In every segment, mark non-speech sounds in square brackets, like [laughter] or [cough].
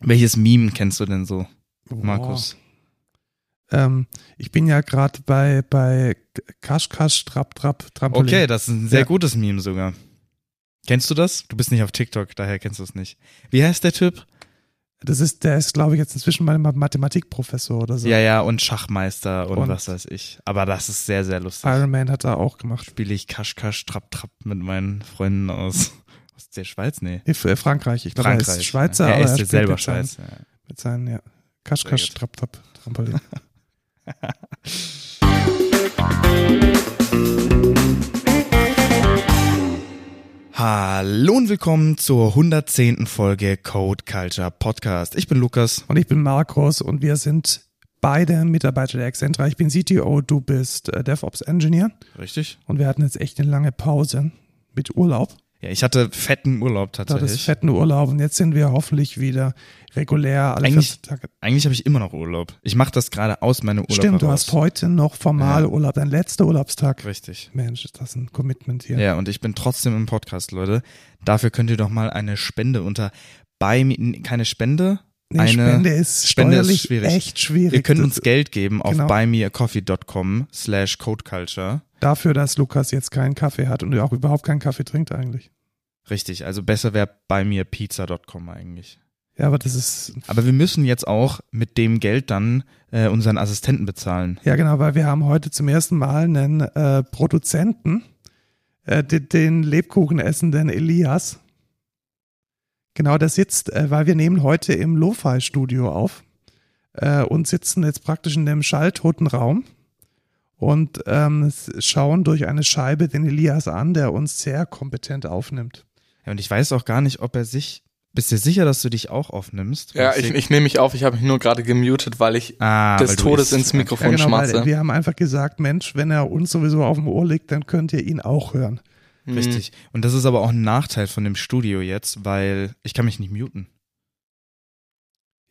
Welches Meme kennst du denn so, Markus? Ähm, ich bin ja gerade bei, bei Kasch, Kasch, Trap, Trap, Trampolin. Okay, das ist ein sehr Ja. gutes Meme sogar. Kennst du das? Du bist nicht auf TikTok, daher kennst du es nicht. Wie heißt der Typ? Das ist, der ist, glaube ich, jetzt inzwischen mein Mathematikprofessor oder so. Ja, ja, und Schachmeister und, Und- was weiß ich. Aber das ist sehr, sehr lustig. Iron Man hat er auch gemacht. Spiele ich Kasch, Kasch, Trapp, Trapp mit meinen Freunden aus, aus der Schweiz? Nee. F- äh, Frankreich. Ich glaube, er ist Schweizer, ja, aber er ist er selber mit seinen, Schweiz. Ja. mit seinen, ja. Kasch, Sehr Kasch, gut. Trap, Trap, Trampolin. [laughs] Hallo und willkommen zur 110. Folge Code Culture Podcast. Ich bin Lukas. Und ich bin Markus und wir sind beide Mitarbeiter der Excentra. Ich bin CTO, du bist äh, DevOps Engineer. Richtig? Und wir hatten jetzt echt eine lange Pause mit Urlaub. Ja, ich hatte fetten Urlaub Da das tatsächlich. fetten Urlaub und jetzt sind wir hoffentlich wieder regulär alle Eigentlich 14 Tage. Eigentlich habe ich immer noch Urlaub. Ich mache das gerade aus meinem Urlaub Stimmt, du hast heute noch formal Ja. Urlaub, dein letzter Urlaubstag. Richtig. Mensch, ist das ein Commitment hier. Ja, und ich bin trotzdem im Podcast, Leute. Dafür könnt ihr doch mal eine Spende unter bei keine Spende, Nee, eine Spende ist Spende ist schwierig. echt schwierig. Ihr könnt uns Geld geben auf Genau. buymeacoffee.com slash codeculture. Dafür, dass Lukas jetzt keinen Kaffee hat und auch überhaupt keinen Kaffee trinkt eigentlich. Richtig, also besser wäre buymeapizza.com eigentlich. Ja, aber das ist, Aber wir müssen jetzt auch mit dem Geld dann äh, unseren Assistenten bezahlen. ja genau, weil wir haben heute zum ersten Mal einen äh, Produzenten, äh, den, den Lebkuchen essenden Elias. Genau, der sitzt, äh, weil wir nehmen heute im Lo-Fi-Studio auf äh, und sitzen jetzt praktisch in dem schalltoten Raum und ähm, schauen durch eine Scheibe den Elias an, der uns sehr kompetent aufnimmt. Ja, und ich weiß auch gar nicht, ob er sich. Bist du sicher, dass du dich auch aufnimmst? Ja, ich, ich nehme mich auf, ich habe mich nur gerade gemutet, weil ich ah, des weil Todes ins Mikrofon Ja, genau, weil schmatze. wir haben einfach gesagt, Mensch, wenn er uns sowieso auf dem Ohr liegt, dann könnt ihr ihn auch hören. Hm. Richtig. Und das ist aber auch ein Nachteil von dem Studio jetzt, weil ich kann mich nicht muten.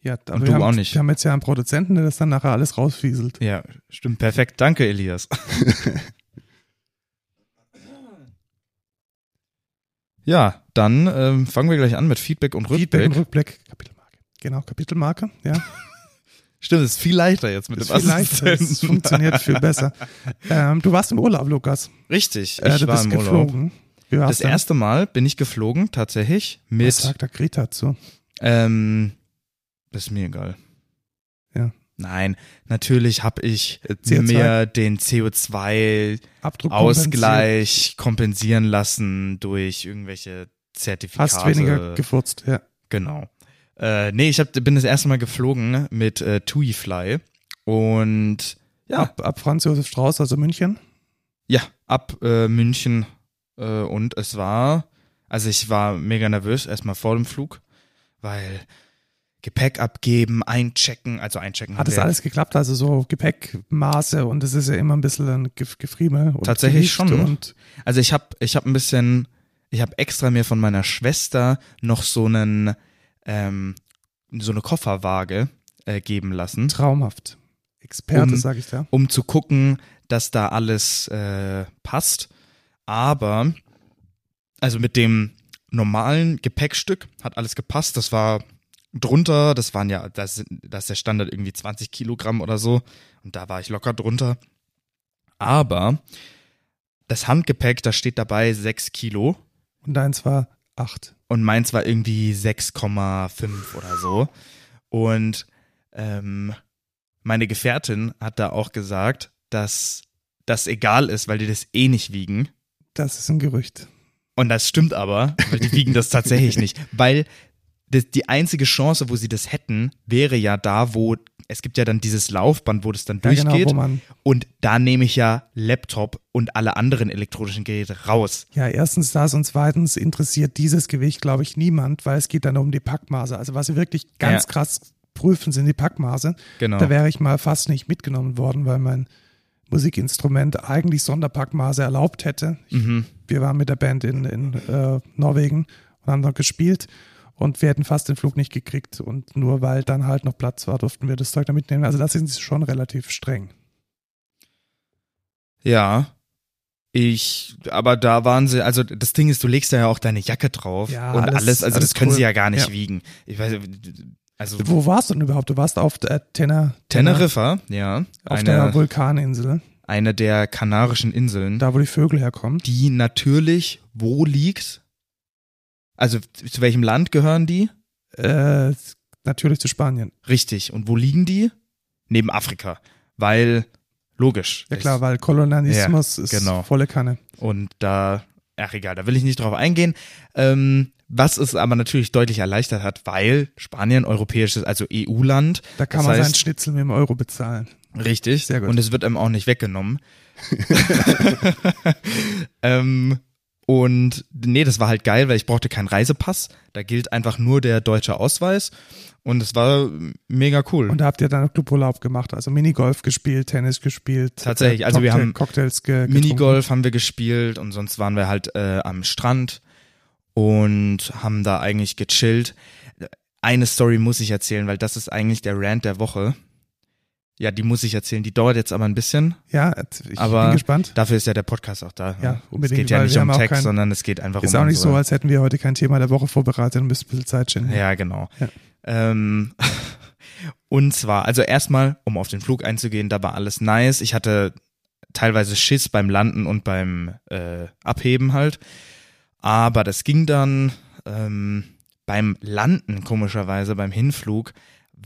Ja, aber Und du haben, auch nicht. Wir haben jetzt ja einen Produzenten, der das dann nachher alles rausfieselt. Ja, stimmt. Perfekt. Danke, Elias. [laughs] ja, dann ähm, fangen wir gleich an mit Feedback und Rückblick. Feedback und Rückblick. Kapitelmarke. Genau, Kapitelmarke. Ja, [laughs] Stimmt, ist viel leichter jetzt mit ist dem viel leichter. Es funktioniert viel besser. [laughs] Ähm, du warst im Urlaub, Lukas. Richtig, ich Äh, du war bist im geflogen. Das erste Mal bin ich geflogen, tatsächlich, Was mit, sagt der Greta zu? ähm, ist mir egal. Ja. Nein, natürlich habe ich CO2? mir den CO2 Abdruck Ausgleich kompensieren lassen durch irgendwelche Zertifikate. Hast weniger gefurzt, ja. Genau. Äh, nee, ich hab, bin das erste Mal geflogen mit äh, TuiFly und ja, Ab, ab Franz Josef Strauß, also München. ja, ab äh, München äh, und es war, also ich war mega nervös erstmal vor dem Flug, weil Gepäck abgeben, einchecken, also einchecken. Hat das alles geklappt? Also so Gepäckmaße und es ist ja immer ein bisschen ein Gef- Gefriemel. Tatsächlich Gewicht schon. Und Also ich habe ich hab ein bisschen, ich habe extra mir von meiner Schwester noch so einen, ähm, so eine Kofferwaage äh, geben lassen, traumhaft. Experte, Um- sag ich da. um zu gucken, dass da alles äh, passt. Aber, also mit dem normalen Gepäckstück hat alles gepasst. Das war drunter, das waren ja, das, das ist der Standard irgendwie 20 Kilogramm oder so. Und da war ich locker drunter. Aber das Handgepäck, da steht dabei 6 Kilo. Und deins war acht. und meins war irgendwie 6,5 oder so. Und ähm, meine Gefährtin hat da auch gesagt, dass das egal ist, weil die das eh nicht wiegen. Das ist ein Gerücht. Und das stimmt aber, weil die wiegen das tatsächlich [laughs] nicht. Weil das, die einzige Chance, wo sie das hätten, wäre ja da, wo es gibt ja dann dieses Laufband, wo das dann Ja, genau, durchgeht. man, und da nehme ich ja Laptop und alle anderen elektronischen Geräte raus. ja, erstens das und zweitens interessiert dieses Gewicht, glaube ich, niemand, weil es geht dann um die Packmaße. Also was sie wirklich ganz Ja. krass prüfen, sind die Packmaße. Genau. Da wäre ich mal fast nicht mitgenommen worden, weil mein Musikinstrument eigentlich Sonderpackmaße erlaubt hätte. Ich, Mhm. Wir waren mit der Band in, in äh, Norwegen und haben dort gespielt und wir hätten fast den Flug nicht gekriegt und nur weil dann halt noch Platz war, durften wir das Zeug da mitnehmen. Also das sind sie schon relativ streng. Ja. Ich, aber da waren sie, also das Ding ist, du legst da ja auch deine Jacke drauf Ja, und alles- alles, also alles das können cool. sie ja gar nicht Ja. wiegen. Ich weiß, Also Wo warst du denn überhaupt? Du warst auf der Tener, Teneriffa, ja, auf der eine, Vulkaninsel, eine der kanarischen Inseln, da wo die Vögel herkommen. die natürlich wo liegt? Also zu welchem Land gehören die? Äh, natürlich zu Spanien. Richtig. Und wo liegen die? Neben Afrika. Weil, logisch. Ja klar, weil Kolonialismus Ja, ist genau. volle Kanne. Und da, ach egal, da will ich nicht drauf eingehen. Ähm, was es aber natürlich deutlich erleichtert hat, weil Spanien europäisches, also EU-Land. Da kann man heißt, seinen Schnitzel mit dem Euro bezahlen. Richtig. Sehr gut. Und es wird einem auch nicht weggenommen. [laughs] [laughs] [laughs] ähm, und nee, das war halt geil, weil ich brauchte keinen Reisepass. Da gilt einfach nur der deutsche Ausweis. Und es war mega cool. Und da habt ihr dann Cluburlaub gemacht, also Minigolf gespielt, Tennis gespielt. Tatsächlich, äh, also wir Cocktail- haben Cocktails ge. Minigolf haben wir gespielt und sonst waren wir halt äh, am Strand und haben da eigentlich gechillt. Eine Story muss ich erzählen, weil das ist eigentlich der Rant der Woche. Ja, die muss ich erzählen. Die dauert jetzt aber ein bisschen. Ja, ich Aber bin gespannt. Dafür ist ja der Podcast auch da. Ja, unbedingt, Es geht ja nicht um Text, kein- sondern es geht einfach Ist um auch nicht so, unsere- als hätten wir heute kein Thema der Woche vorbereitet und müssten ein bisschen Zeit schinden. Ja, genau. Ja. Ähm, [laughs] und zwar, also erstmal, um auf den Flug einzugehen, da war alles nice. Ich hatte teilweise Schiss beim Landen und beim äh, Abheben halt. Aber das ging dann ähm, beim Landen, komischerweise, beim Hinflug,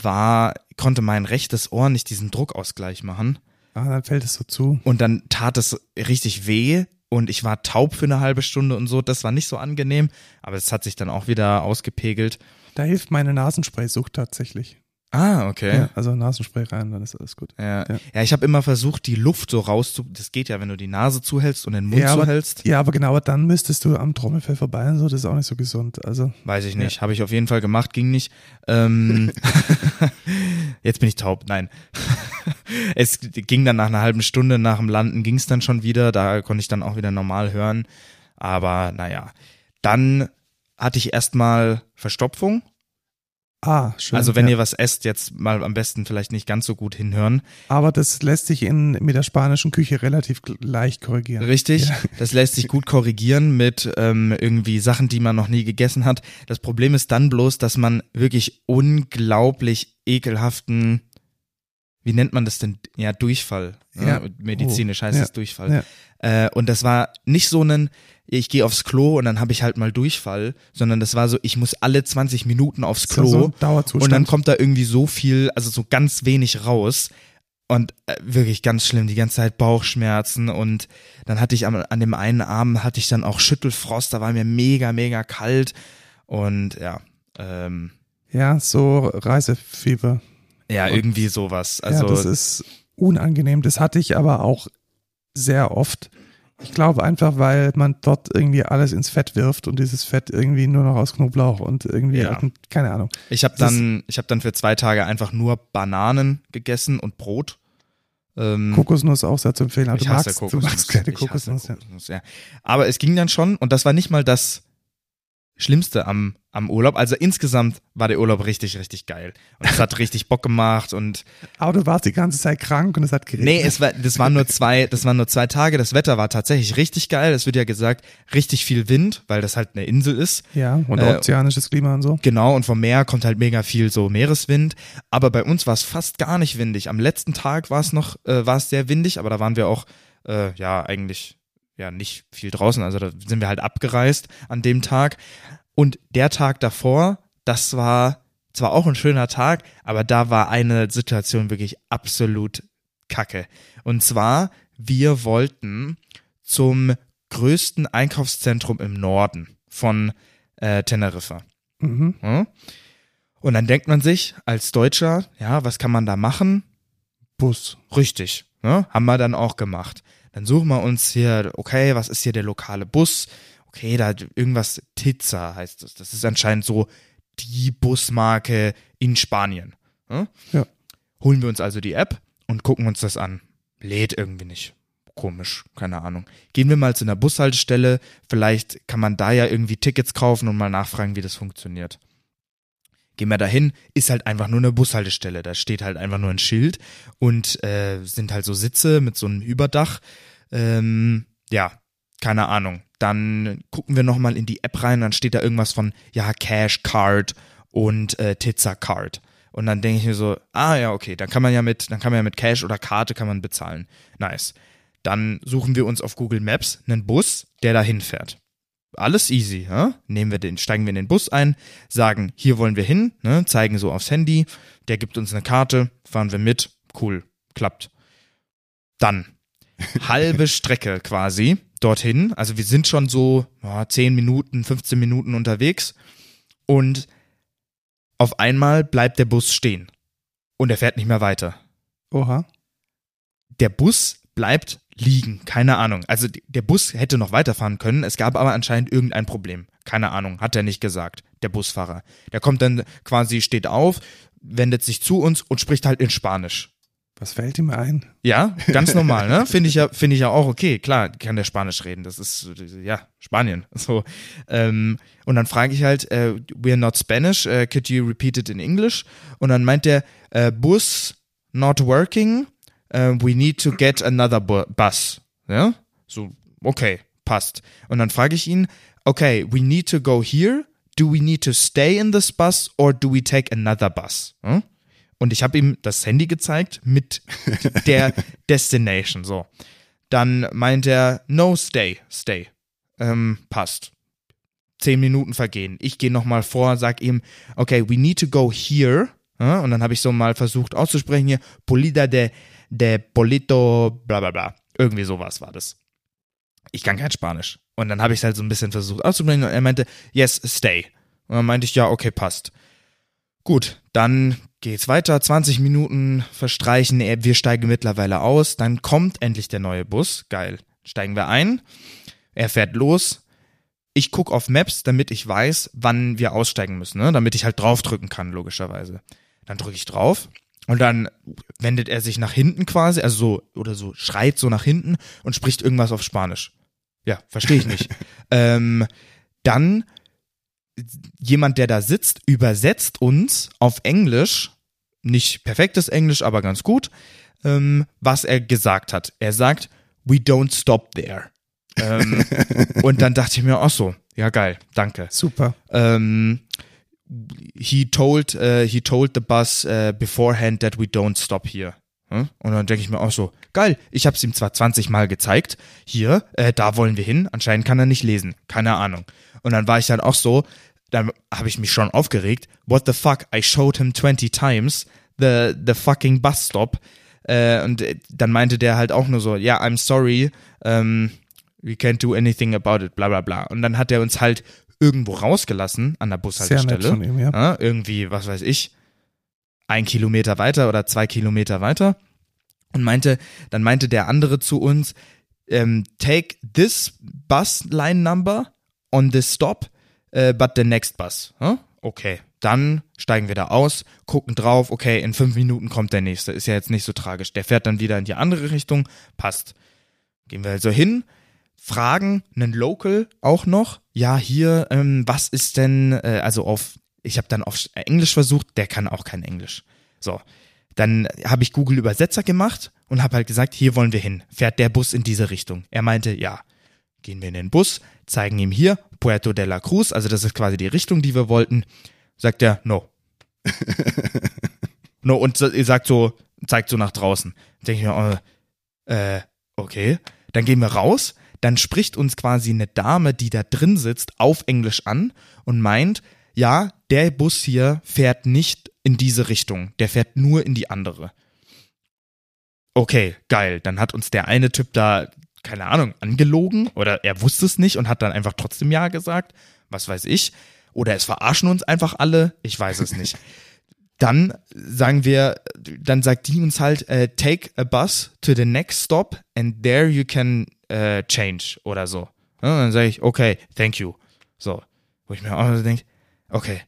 war, konnte mein rechtes Ohr nicht diesen Druckausgleich machen. Ah, dann fällt es so zu. Und dann tat es richtig weh und ich war taub für eine halbe Stunde und so. Das war nicht so angenehm, aber es hat sich dann auch wieder ausgepegelt. Da hilft meine Nasenspray-Sucht tatsächlich. Ah, okay. Ja, also Nasenspray rein, dann ist alles gut. Ja, Ja. ja. ich habe immer versucht, die Luft so rauszu. Das geht ja, wenn du die Nase zuhältst und den Mund Ja, aber- zuhältst. Ja, aber genau, aber dann müsstest du am Trommelfell vorbei und so, das ist auch nicht so gesund. Also, Weiß ich nicht. Habe ich auf jeden Fall gemacht, ging nicht. Ähm, [laughs] jetzt bin ich taub. Nein. [laughs] es ging dann nach einer halben Stunde nach dem Landen, ging es dann schon wieder. Da konnte ich dann auch wieder normal hören. Aber naja. Dann hatte ich erstmal Verstopfung. Ah, schön. Also wenn ja. ihr was esst, jetzt mal am besten vielleicht nicht ganz so gut hinhören. Aber das lässt sich in, mit der spanischen Küche relativ leicht korrigieren. Richtig, [laughs] das lässt sich gut korrigieren mit ähm, irgendwie Sachen, die man noch nie gegessen hat. Das Problem ist dann bloß, dass man wirklich unglaublich ekelhaften, wie nennt man das denn? Ja, Durchfall. ne? Ja. Medizinisch Oh. heißt Ja. es Durchfall. Äh, und das war nicht so ein, ich gehe aufs Klo und dann habe ich halt mal Durchfall, sondern das war so, ich muss alle 20 Minuten aufs Klo. so. Und dann kommt da irgendwie so viel, also so ganz wenig raus. Und äh, wirklich ganz schlimm, die ganze Zeit Bauchschmerzen und dann hatte ich am, an dem einen Arm hatte ich dann auch Schüttelfrost, da war mir mega, mega kalt und ja, ähm, ja, so Reisefieber. ja, Und- irgendwie sowas. Also ja, das ist unangenehm. Das hatte ich aber auch sehr oft. Ich glaube einfach, weil man dort irgendwie alles ins Fett wirft und dieses Fett irgendwie nur noch aus Knoblauch und irgendwie, Ja. keine Ahnung. ich habe dann, ich habe dann für zwei Tage einfach nur Bananen gegessen und Brot. Ähm, Kokosnuss auch sehr zu empfehlen. Aber ich du, hasse magst, Kokosnuss. du magst keine hasse Kokosnuss. Ja. Kokosnuss, ja. Aber es ging dann schon und das war nicht mal das Schlimmste am, am Urlaub. Also insgesamt war der Urlaub richtig, richtig geil. Und es hat richtig Bock gemacht und Aber du warst die ganze Zeit krank und es hat geregnet. nee, es war, das waren nur zwei, das waren nur zwei Tage. Das Wetter war tatsächlich richtig geil. Es wird ja gesagt, richtig viel Wind, weil das halt eine Insel ist. ja, und Äh, ozeanisches Klima und so. Genau, und vom Meer kommt halt mega viel so Meereswind. Aber bei uns war es fast gar nicht windig. Am letzten Tag war es noch, äh, war es sehr windig, aber da waren wir auch, äh, ja, eigentlich, ja, nicht viel draußen. Also da sind wir halt abgereist an dem Tag. Und der Tag davor, das war zwar auch ein schöner Tag, aber da war eine Situation wirklich absolut kacke. Und zwar, wir wollten zum größten Einkaufszentrum im Norden von äh, Teneriffa. Mhm. Ja? Und dann denkt man sich als Deutscher, ja, was kann man da machen? Bus. Richtig, ne? haben wir dann auch gemacht. Dann suchen wir uns hier, okay, was ist hier der lokale Bus? Okay, da hat irgendwas Tizza heißt das. Das ist anscheinend so die Busmarke in Spanien. Ne? Ja. Holen wir uns also die App und gucken uns das an. Lädt irgendwie nicht. Komisch, keine Ahnung. Gehen wir mal zu einer Bushaltestelle. Vielleicht kann man da ja irgendwie Tickets kaufen und mal nachfragen, wie das funktioniert. Gehen wir dahin, ist halt einfach nur eine Bushaltestelle. Da steht halt einfach nur ein Schild und äh, sind halt so Sitze mit so einem Überdach. Ähm, ja, keine Ahnung. Dann gucken wir nochmal in die App rein, dann steht da irgendwas von, ja, Cash Card und äh, Tizza Card. Und dann denke ich mir so, ah ja, okay, dann kann man ja mit, dann kann man ja mit Cash oder Karte kann man bezahlen. Nice. Dann suchen wir uns auf Google Maps einen Bus, der dahin fährt. Alles easy, ja? Nehmen wir den, steigen wir in den Bus ein, sagen, hier wollen wir hin, ne? zeigen so aufs Handy, der gibt uns eine Karte, fahren wir mit, cool, klappt. Dann halbe Strecke quasi dorthin. Also wir sind schon so ja, 10 Minuten, 15 Minuten unterwegs und auf einmal bleibt der Bus stehen und er fährt nicht mehr weiter. Oha. Der Bus bleibt liegen, keine Ahnung. Also der Bus hätte noch weiterfahren können, es gab aber anscheinend irgendein Problem. Keine Ahnung, hat er nicht gesagt, der Busfahrer. Der kommt dann quasi, steht auf, wendet sich zu uns und spricht halt in Spanisch. Was fällt ihm ein? Ja, ganz normal, ne? Finde ich ja, finde ich ja auch okay. Klar, kann der Spanisch reden. Das ist ja Spanien. [laughs] So ähm, und dann frage ich halt, äh, we're not Spanish. Uh, could you repeat it in English? Und dann meint der äh, Bus not working. Uh, we need to get another bu bus. Ja, so okay, passt. Und dann frage ich ihn, okay, we need to go here. Do we need to stay in this bus or do we take another bus? Hm? Und ich habe ihm das Handy gezeigt mit der [laughs] Destination. So. Dann meint er, no, stay, stay. Ähm, passt. Zehn Minuten vergehen. Ich gehe nochmal vor, sag ihm, okay, we need to go here. Ja, und dann habe ich so mal versucht auszusprechen hier, Polida de, de Polito, bla bla bla. Irgendwie sowas war das. Ich kann kein Spanisch. Und dann habe ich es halt so ein bisschen versucht auszusprechen und er meinte, yes, stay. Und dann meinte ich, ja, okay, passt. Gut, dann geht's weiter, 20 Minuten verstreichen, wir steigen mittlerweile aus, dann kommt endlich der neue Bus, geil. Steigen wir ein, er fährt los, ich gucke auf Maps, damit ich weiß, wann wir aussteigen müssen, ne? damit ich halt draufdrücken kann, logischerweise. Dann drücke ich drauf und dann wendet er sich nach hinten quasi, also so, oder so, schreit so nach hinten und spricht irgendwas auf Spanisch. Ja, verstehe ich nicht. [laughs] ähm, dann jemand, der da sitzt, übersetzt uns auf Englisch, nicht perfektes Englisch, aber ganz gut, ähm, was er gesagt hat. Er sagt, we don't stop there. ähm, [laughs] und dann dachte ich mir, ach so, ja geil, danke. Super. Ähm, he told, uh, he told the bus uh, beforehand that we don't stop here. Und dann denke ich mir auch so, geil, ich habe es ihm zwar 20 Mal gezeigt, hier, äh, da wollen wir hin, anscheinend kann er nicht lesen, keine Ahnung. Und dann war ich dann auch so, dann habe ich mich schon aufgeregt. What the fuck? I showed him 20 times the, the fucking bus stop. Äh, und dann meinte der halt auch nur so, ja, yeah, I'm sorry, um, ähm, we can't do anything about it, bla bla bla. Und dann hat er uns halt irgendwo rausgelassen an der Bushaltestelle. Ihm, ja. ja. Irgendwie, was weiß ich, ein Kilometer weiter oder zwei Kilometer weiter. Und meinte, dann meinte der andere zu uns, um, ähm, take this bus line number on this stop äh, but the next bus. Huh? Okay, dann steigen wir da aus, gucken drauf, okay, in fünf Minuten kommt der nächste, ist ja jetzt nicht so tragisch. Der fährt dann wieder in die andere Richtung, passt. Gehen wir also hin, fragen einen Local auch noch, ja, hier, ähm, was ist denn, äh, also auf, ich habe dann auf Englisch versucht, der kann auch kein Englisch. So, dann habe ich Google Übersetzer gemacht und habe halt gesagt, hier wollen wir hin. Fährt der Bus in diese Richtung? Er meinte, ja. Gehen wir in den Bus, zeigen ihm hier Puerto de la Cruz, also das ist quasi die Richtung, die wir wollten. Sagt er, no. [laughs] no, und sagt so, zeigt so nach draußen. Denke ich mir, oh, äh, okay. Dann gehen wir raus, dann spricht uns quasi eine Dame, die da drin sitzt, auf Englisch an und meint, ja, der Bus hier fährt nicht in diese Richtung, der fährt nur in die andere. Okay, geil. Dann hat uns der eine Typ da keine Ahnung, angelogen oder er wusste es nicht und hat dann einfach trotzdem Ja gesagt. Was weiß ich. Oder es verarschen uns einfach alle. Ich weiß es nicht. [laughs] Dann sagen wir, dann sagt die uns halt, uh, take a bus to the next stop and there you can uh, change oder so. Ja, dann sage ich, okay, thank you. So. Wo ich mir auch so denke, okay,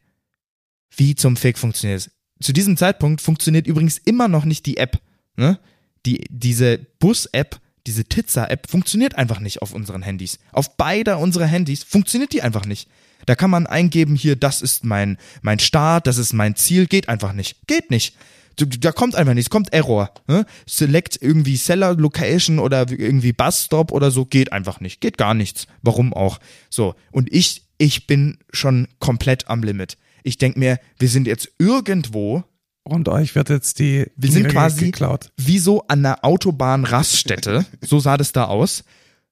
wie zum Fick funktioniert es? Zu diesem Zeitpunkt funktioniert übrigens immer noch nicht die App. Ne? Die, diese Bus-App diese Tizza-App funktioniert einfach nicht auf unseren Handys. Auf beider unserer Handys funktioniert die einfach nicht. Da kann man eingeben, hier, das ist mein, mein Start, das ist mein Ziel, geht einfach nicht. Geht nicht. Da kommt einfach nichts, kommt Error. Ne? Select irgendwie Seller Location oder irgendwie Busstop oder so, geht einfach nicht. Geht gar nichts. Warum auch? So. Und ich, ich bin schon komplett am Limit. Ich denke mir, wir sind jetzt irgendwo Und euch wird jetzt die Wir sind quasi geklaut. wie so an einer Autobahn-Raststätte. [laughs] so sah das da aus.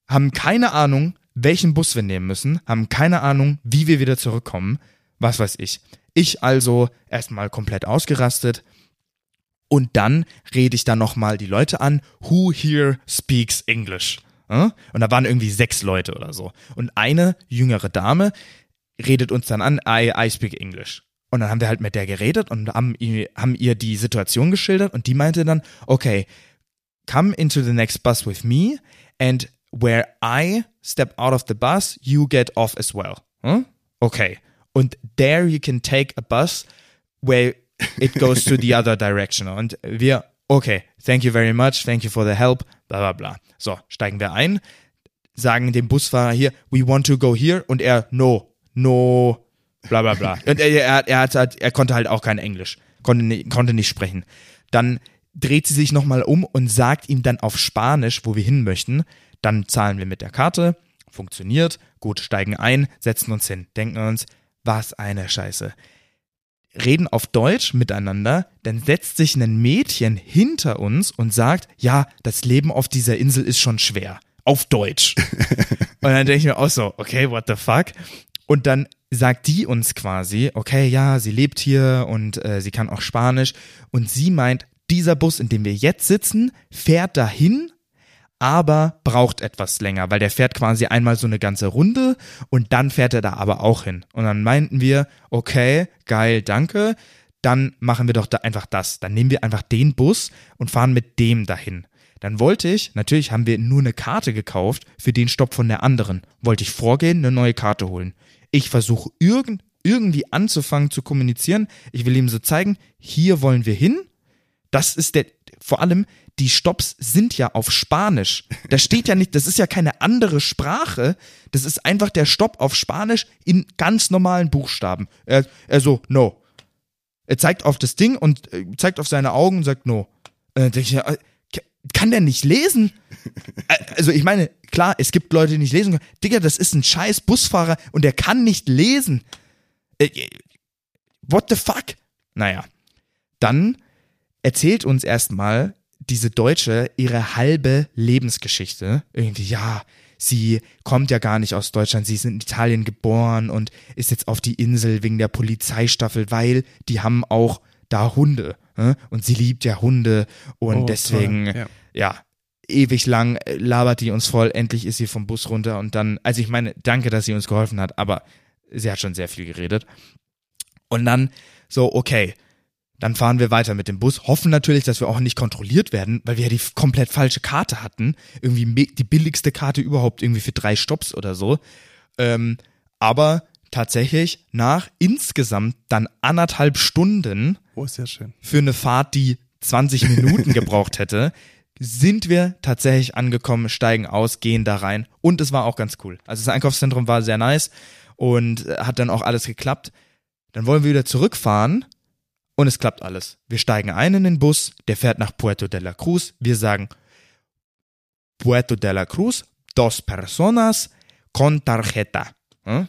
Haben keine Ahnung, welchen Bus wir nehmen müssen. Haben keine Ahnung, wie wir wieder zurückkommen. Was weiß ich. Ich also erstmal komplett ausgerastet. Und dann rede ich dann nochmal die Leute an. Who here speaks English? Ja? Und da waren irgendwie sechs Leute oder so. Und eine jüngere Dame redet uns dann an, I, I speak English. Und dann haben wir halt mit der geredet und haben, ihr- haben ihr die Situation geschildert und die meinte dann, okay, come into the next bus with me and where I step out of the bus, you get off as well. Hm? Okay. Und there you can take a bus where it goes to the other direction. Und wir, okay, thank you very much, thank you for the help, bla bla bla. So, steigen wir ein, sagen dem Busfahrer hier, we want to go here und er, no, no, bla bla bla. Und er, er, er, hat, halt- er konnte halt auch kein Englisch, konnte, nicht- konnte nicht sprechen. Dann dreht sie sich nochmal um und sagt ihm dann auf Spanisch, wo wir hin möchten. Dann zahlen wir mit der Karte, funktioniert, gut, steigen ein, setzen uns hin, denken uns, was eine Scheiße. Reden auf Deutsch miteinander, dann setzt sich ein Mädchen hinter uns und sagt, ja, das Leben auf dieser Insel ist schon schwer. Auf Deutsch. [laughs] und dann denke ich mir auch so, okay, what the fuck? Und dann sagt die uns quasi, okay, ja, sie lebt hier und äh, sie kann auch Spanisch. Und sie meint, dieser Bus, in dem wir jetzt sitzen, fährt dahin, aber braucht etwas länger, weil der fährt quasi einmal so eine ganze Runde und dann fährt er da aber auch hin. Und dann meinten wir, okay, geil, danke, dann machen wir doch da einfach das. Dann nehmen wir einfach den Bus und fahren mit dem dahin. Dann wollte ich, natürlich haben wir nur eine Karte gekauft für den Stopp von der anderen, wollte ich vorgehen, eine neue Karte holen. Ich versuche irgend, irgendwie anzufangen zu kommunizieren. Ich will ihm so zeigen, hier wollen wir hin. Das ist der, vor allem, die Stops sind ja auf Spanisch. Da steht ja nicht, das ist ja keine andere Sprache. Das ist einfach der Stopp auf Spanisch in ganz normalen Buchstaben. Er, er so, no. Er zeigt auf das Ding und äh, zeigt auf seine Augen und sagt no. Äh, denk ich, äh, kann der nicht lesen? Also ich meine, klar, es gibt Leute, die nicht lesen können. Digga, das ist ein scheiß Busfahrer und der kann nicht lesen. What the fuck? Naja, dann erzählt uns erstmal diese Deutsche ihre halbe Lebensgeschichte. Irgendwie, ja, sie kommt ja gar nicht aus Deutschland, sie ist in Italien geboren und ist jetzt auf die Insel wegen der Polizeistaffel, weil die haben auch da Hunde. Ne? Und sie liebt ja Hunde und Oh, deswegen, ja. ja, ewig lang äh, labert die uns voll, endlich ist sie vom Bus runter und dann, also ich meine, danke, dass sie uns geholfen hat, aber sie hat schon sehr viel geredet. Und dann so, okay, dann fahren wir weiter mit dem Bus, hoffen natürlich, dass wir auch nicht kontrolliert werden, weil wir ja die komplett falsche Karte hatten. Irgendwie die billigste Karte überhaupt, irgendwie für drei Stops oder so. Ähm, aber tatsächlich nach insgesamt dann anderthalb Stunden Oh, für eine Fahrt, die 20 Minuten [laughs] gebraucht hätte, sind wir tatsächlich angekommen, steigen aus, gehen da rein und es war auch ganz cool. Also das Einkaufszentrum war sehr nice und äh, hat dann auch alles geklappt. Dann wollen wir wieder zurückfahren und es klappt alles. Wir steigen ein in den Bus, der fährt nach Puerto de la Cruz. Wir sagen Puerto de la Cruz, dos personas con tarjeta.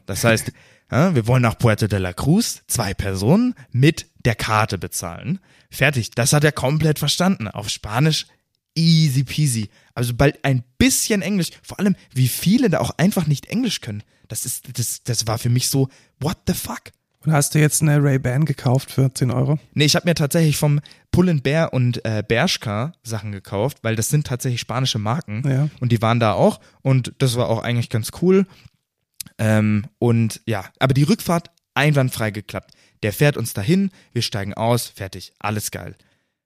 Das heißt, wir wollen nach Puerto de la Cruz, zwei Personen mit der Karte bezahlen. Fertig. Das hat er komplett verstanden. Auf Spanisch easy peasy. Also bald ein bisschen Englisch. Vor allem, wie viele da auch einfach nicht Englisch können. Das ist, das, das war für mich so, what the fuck? Und hast du jetzt eine Ray-Ban gekauft für 10 Euro? Nee, ich habe mir tatsächlich vom Pull Bear und äh, Bershka Sachen gekauft, weil das sind tatsächlich spanische Marken. Ja. Und die waren da auch und das war auch eigentlich ganz cool. Ähm, und ja, aber die Rückfahrt einwandfrei geklappt. Der fährt uns dahin, wir steigen aus, fertig, alles geil.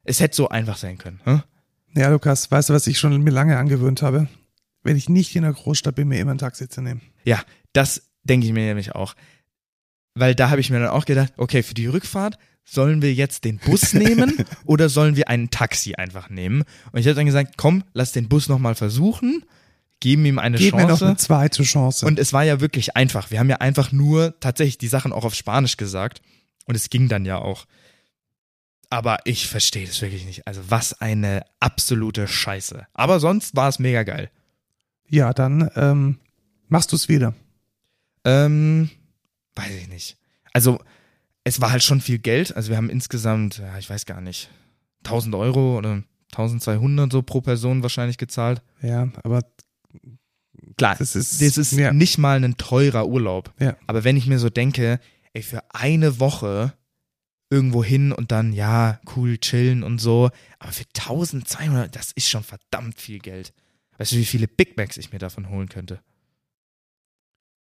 Es hätte so einfach sein können. Hm? Ja, Lukas, weißt du, was ich schon mir lange angewöhnt habe? Wenn ich nicht in der Großstadt bin, mir immer ein Taxi zu nehmen. Ja, das denke ich mir nämlich auch. Weil da habe ich mir dann auch gedacht, okay, für die Rückfahrt sollen wir jetzt den Bus [laughs] nehmen oder sollen wir ein Taxi einfach nehmen? Und ich habe dann gesagt, komm, lass den Bus nochmal versuchen, geben ihm eine Gib mir noch Chance. eine zweite Chance. Und es war ja wirklich einfach. Wir haben ja einfach nur tatsächlich die Sachen auch auf Spanisch gesagt. Und es ging dann ja auch. Aber ich verstehe das wirklich nicht. Also was eine absolute Scheiße. Aber sonst war es mega geil. ja, dann ähm, machst du es wieder. Ähm, weiß ich nicht. Also es war halt schon viel Geld. Also wir haben insgesamt, ja, ich weiß gar nicht, 1000 Euro oder 1200 so pro Person wahrscheinlich gezahlt. Ja, aber Klar, das ist, das ist ja, nicht mal ein teurer Urlaub. Ja. Aber wenn ich mir so denke, ey, für eine Woche irgendwo hin und dann, ja, cool, chillen und so, aber für 1200, das ist schon verdammt viel Geld. Weißt du, wie viele Big Macs ich mir davon holen könnte?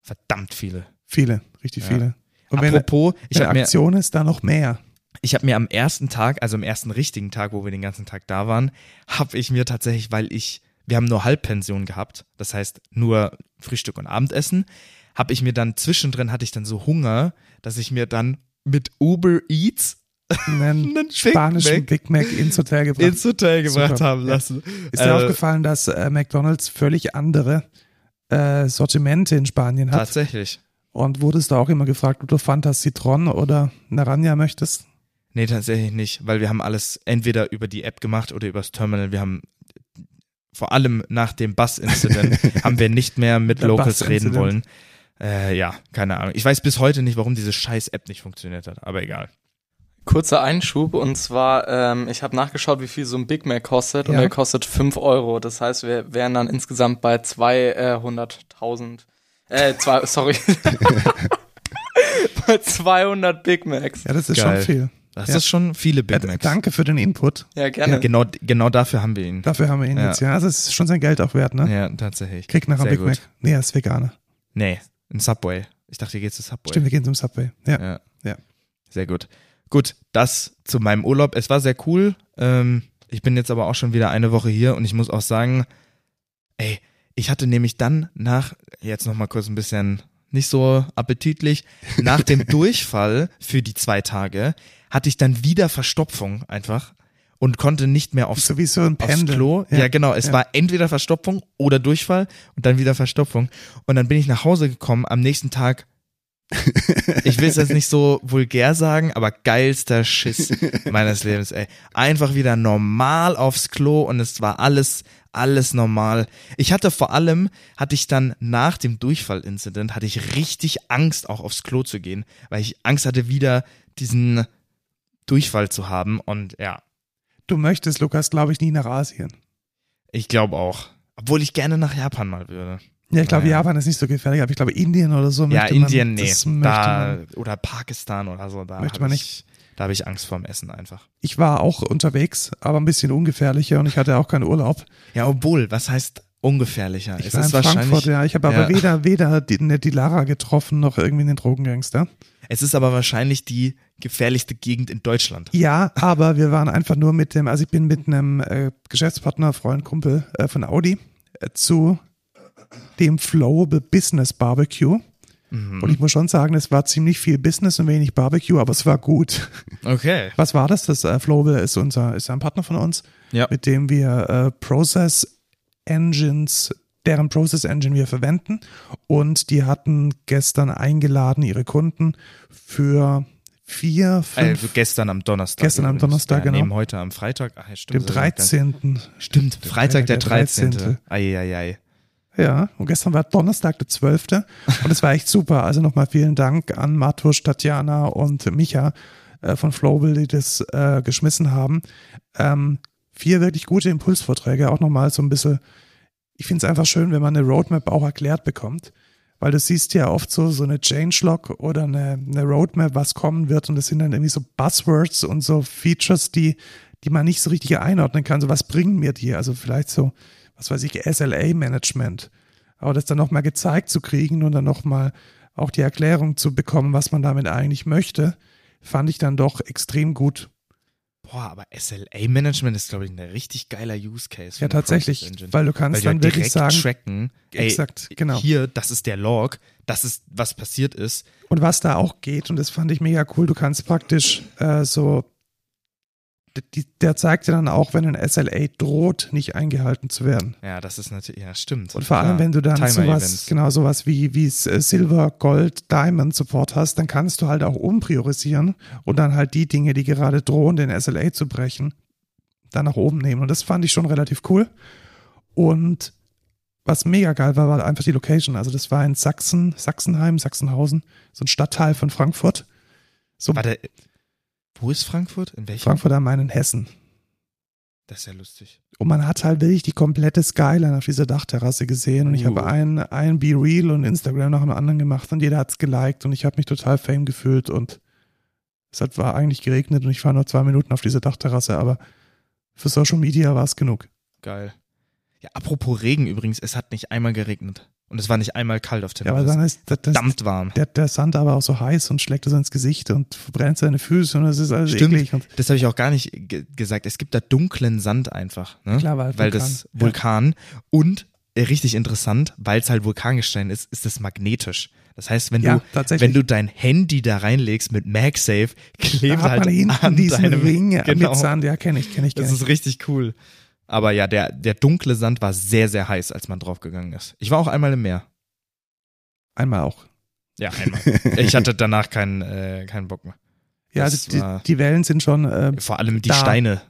Verdammt viele. viele, richtig Ja. viele. Und wenn, Apropos, ich wenn habe mir, Aktion ist, da noch mehr. ich hab mir am ersten Tag, also am ersten richtigen Tag, wo wir den ganzen Tag da waren, habe ich mir tatsächlich, weil ich, wir haben nur Halbpension gehabt, das heißt nur Frühstück und Abendessen, habe ich mir dann zwischendrin, hatte ich dann so Hunger, dass ich mir dann mit Uber Eats Einen [laughs] einen Big spanischen Mac Big Mac ins Hotel gebracht. ins Hotel gebracht Super, haben ja. lassen. Ist dir Äh, aufgefallen, dass äh, McDonalds völlig andere äh, Sortimente in Spanien hat? Tatsächlich. Und wurdest du auch immer gefragt, ob du Fanta Citron oder Naranja möchtest? Nee, tatsächlich nicht, weil wir haben alles entweder über die App gemacht oder übers Terminal. Wir haben vor allem nach dem Bus-Incident [laughs] haben wir nicht mehr mit Der Locals reden wollen. Äh, ja, keine Ahnung. Ich weiß bis heute nicht, warum diese scheiß App nicht funktioniert hat, aber egal. Kurzer Einschub und zwar, ähm, ich habe nachgeschaut, wie viel so ein Big Mac kostet und Ja. der kostet 5 Euro. Das heißt, wir wären dann insgesamt bei 200.000. Äh, zwei, [laughs] sorry. [laughs] bei 200 Big Macs. Ja, das ist Geil. schon viel. Das Ja. ist schon viele Big Äh, Macs. danke für den Input. Ja, gerne. Genau, genau dafür haben wir ihn. Dafür haben wir ihn Ja. jetzt. Ja, das ist schon sein Geld auch wert, ne? Ja, tatsächlich. Kriegt nachher Sehr Big gut. Mac. Nee, er ist Veganer. Nee, ein Subway. Ich dachte, ihr geht zu Subway. Stimmt, wir gehen zum Subway. Ja. Ja. Ja. Sehr gut. Gut, das zu meinem Urlaub. Es war sehr cool. Ähm, ich bin jetzt aber auch schon wieder eine Woche hier und ich muss auch sagen, ey, ich hatte nämlich dann nach, jetzt nochmal kurz ein bisschen nicht so appetitlich, nach dem [laughs] Durchfall für die zwei Tage hatte ich dann wieder Verstopfung einfach und konnte nicht mehr aufs So wie so ein aufs Pendel. Klo. Ja, genau. Es ja. war entweder Verstopfung oder Durchfall und dann wieder Verstopfung. Und dann bin ich nach Hause gekommen am nächsten Tag. [laughs] Ich will es jetzt nicht so vulgär sagen, aber geilster Schiss [laughs] meines Lebens, ey. Einfach wieder normal aufs Klo und es war alles, alles normal. Ich hatte vor allem, hatte ich dann nach dem Durchfall-Incident, hatte ich richtig Angst, auch aufs Klo zu gehen, weil ich Angst hatte, wieder diesen Durchfall zu haben und ja, Du möchtest, Lukas, glaube ich, nie nach Asien. Ich glaube auch. Obwohl ich gerne nach Japan mal würde. Ja, ich glaube, Ja. Japan ist nicht so gefährlich, aber ich glaube, Indien oder so ja, möchte Indien, man, nee. Da, man. oder Pakistan oder so. Da Möchte man ich, Da habe ich Angst vorm Essen einfach. Ich war auch unterwegs, aber ein bisschen ungefährlicher und ich hatte auch keinen Urlaub. Ja, obwohl, was heißt ungefährlicher? Ich es war ist in. Frankfurt, ja. Ich habe aber Ja. weder, weder die, ne, die Lara getroffen, noch irgendwie den Drogengangster. Es ist aber wahrscheinlich die gefährlichste Gegend in Deutschland. Ja, aber wir waren einfach nur mit dem, also ich bin mit einem äh, Geschäftspartner, Freund, Kumpel äh, von Audi äh, zu dem Flowable Business Barbecue. Mhm. Und ich muss schon sagen, es war ziemlich viel Business und wenig Barbecue, aber es war gut. Okay. Was war das? Das äh, Flowable ist unser, ist ein Partner von uns, Ja. mit dem wir äh, Process Engines, deren Process Engine wir verwenden. Und die hatten gestern eingeladen, ihre Kunden für vier, fünf, Also gestern am Donnerstag. Gestern am. Donnerstag, ja, genau. Nehmen heute am Freitag. Ja, stimmt. dem das ist noch gar nicht- 13. Stimmt, Freitag der 13. 13.. Eieiei. Ja, und gestern war Donnerstag der 12. Und es war echt super. Also nochmal vielen Dank an Matusch, Tatjana und Micha äh, von Flowbill, die das äh, geschmissen haben. Ähm, vier wirklich gute Impulsvorträge, auch nochmal so ein bisschen. Ich finde es einfach schön, wenn man eine Roadmap auch erklärt bekommt. Weil du siehst ja oft so, so eine Changelog oder eine, eine Roadmap, was kommen wird. Und das sind dann irgendwie so Buzzwords und so Features, die, die man nicht so richtig einordnen kann. So, was bringen mir die? Also vielleicht so, was weiß ich, SLA-Management. Aber das dann nochmal gezeigt zu kriegen und dann nochmal auch die Erklärung zu bekommen, was man damit eigentlich möchte, fand ich dann doch extrem gut. Boah, aber SLA-Management ist, glaube ich, ein richtig geiler Use Case. Ja, tatsächlich, weil du kannst Weil dann halt wirklich direkt sagen, tracken, ey, exakt, genau. hier, das ist der Log, das ist, was passiert ist. Und was da auch geht, und das fand ich mega cool, du kannst praktisch äh, so, der zeigt dir dann auch, wenn ein SLA droht, nicht eingehalten zu werden. Ja, das ist natürlich, ja, stimmt. Und vor allem, wenn du dann sowas, genau sowas wie, wie äh, Silver, Gold, Diamond Support hast, dann kannst du halt auch umpriorisieren und dann halt die Dinge, die gerade drohen, den SLA zu brechen, dann nach oben nehmen. Und das fand ich schon relativ cool. Und was mega geil war, war einfach die Location. Also das war in Sachsen, Sachsenheim, Sachsenhausen, so ein Stadtteil von Frankfurt. So Warte, wo ist Frankfurt? In welchem? Frankfurt am Main in Hessen. Das ist ja lustig. Und man hat halt wirklich die komplette Skyline auf dieser Dachterrasse gesehen. Und ich Uh. habe ein, ein Be Real und Instagram nach dem anderen gemacht und jeder hat's geliked und ich habe mich total fame gefühlt und es hat, war eigentlich geregnet und ich war nur zwei Minuten auf dieser Dachterrasse, aber für Social Media war es genug. Geil. Ja, apropos Regen übrigens, es hat nicht einmal geregnet. Und es war nicht einmal kalt auf Ja, aber dann ist das, das, Verdammt warm. der, der Sand aber auch so heiß und schlägt es ins Gesicht und verbrennt seine Füße und es ist alles Stimmt. eklig. Und Das habe ich auch gar nicht ge gesagt. Es gibt da dunklen Sand einfach. Ne? Klar, weil weil Vulkan, das ja. Vulkan und äh, richtig interessant, weil es halt Vulkangestein ist, ist es magnetisch. Das heißt, wenn ja, du wenn du dein Handy da reinlegst mit MagSafe, klebt halt hinten an diesen deinem Ring [laughs] genau. mit Sand. Ja, kenne ich, kenne ich, kenne Das ich. ist richtig cool. Aber ja, der der dunkle Sand war sehr sehr heiß, als man draufgegangen ist. Ich war auch einmal im Meer. Einmal auch. Ja, einmal. ich hatte danach keinen äh, keinen Bock mehr. Ja, also die, die Wellen sind schon äh, Vor allem die Da. Steine,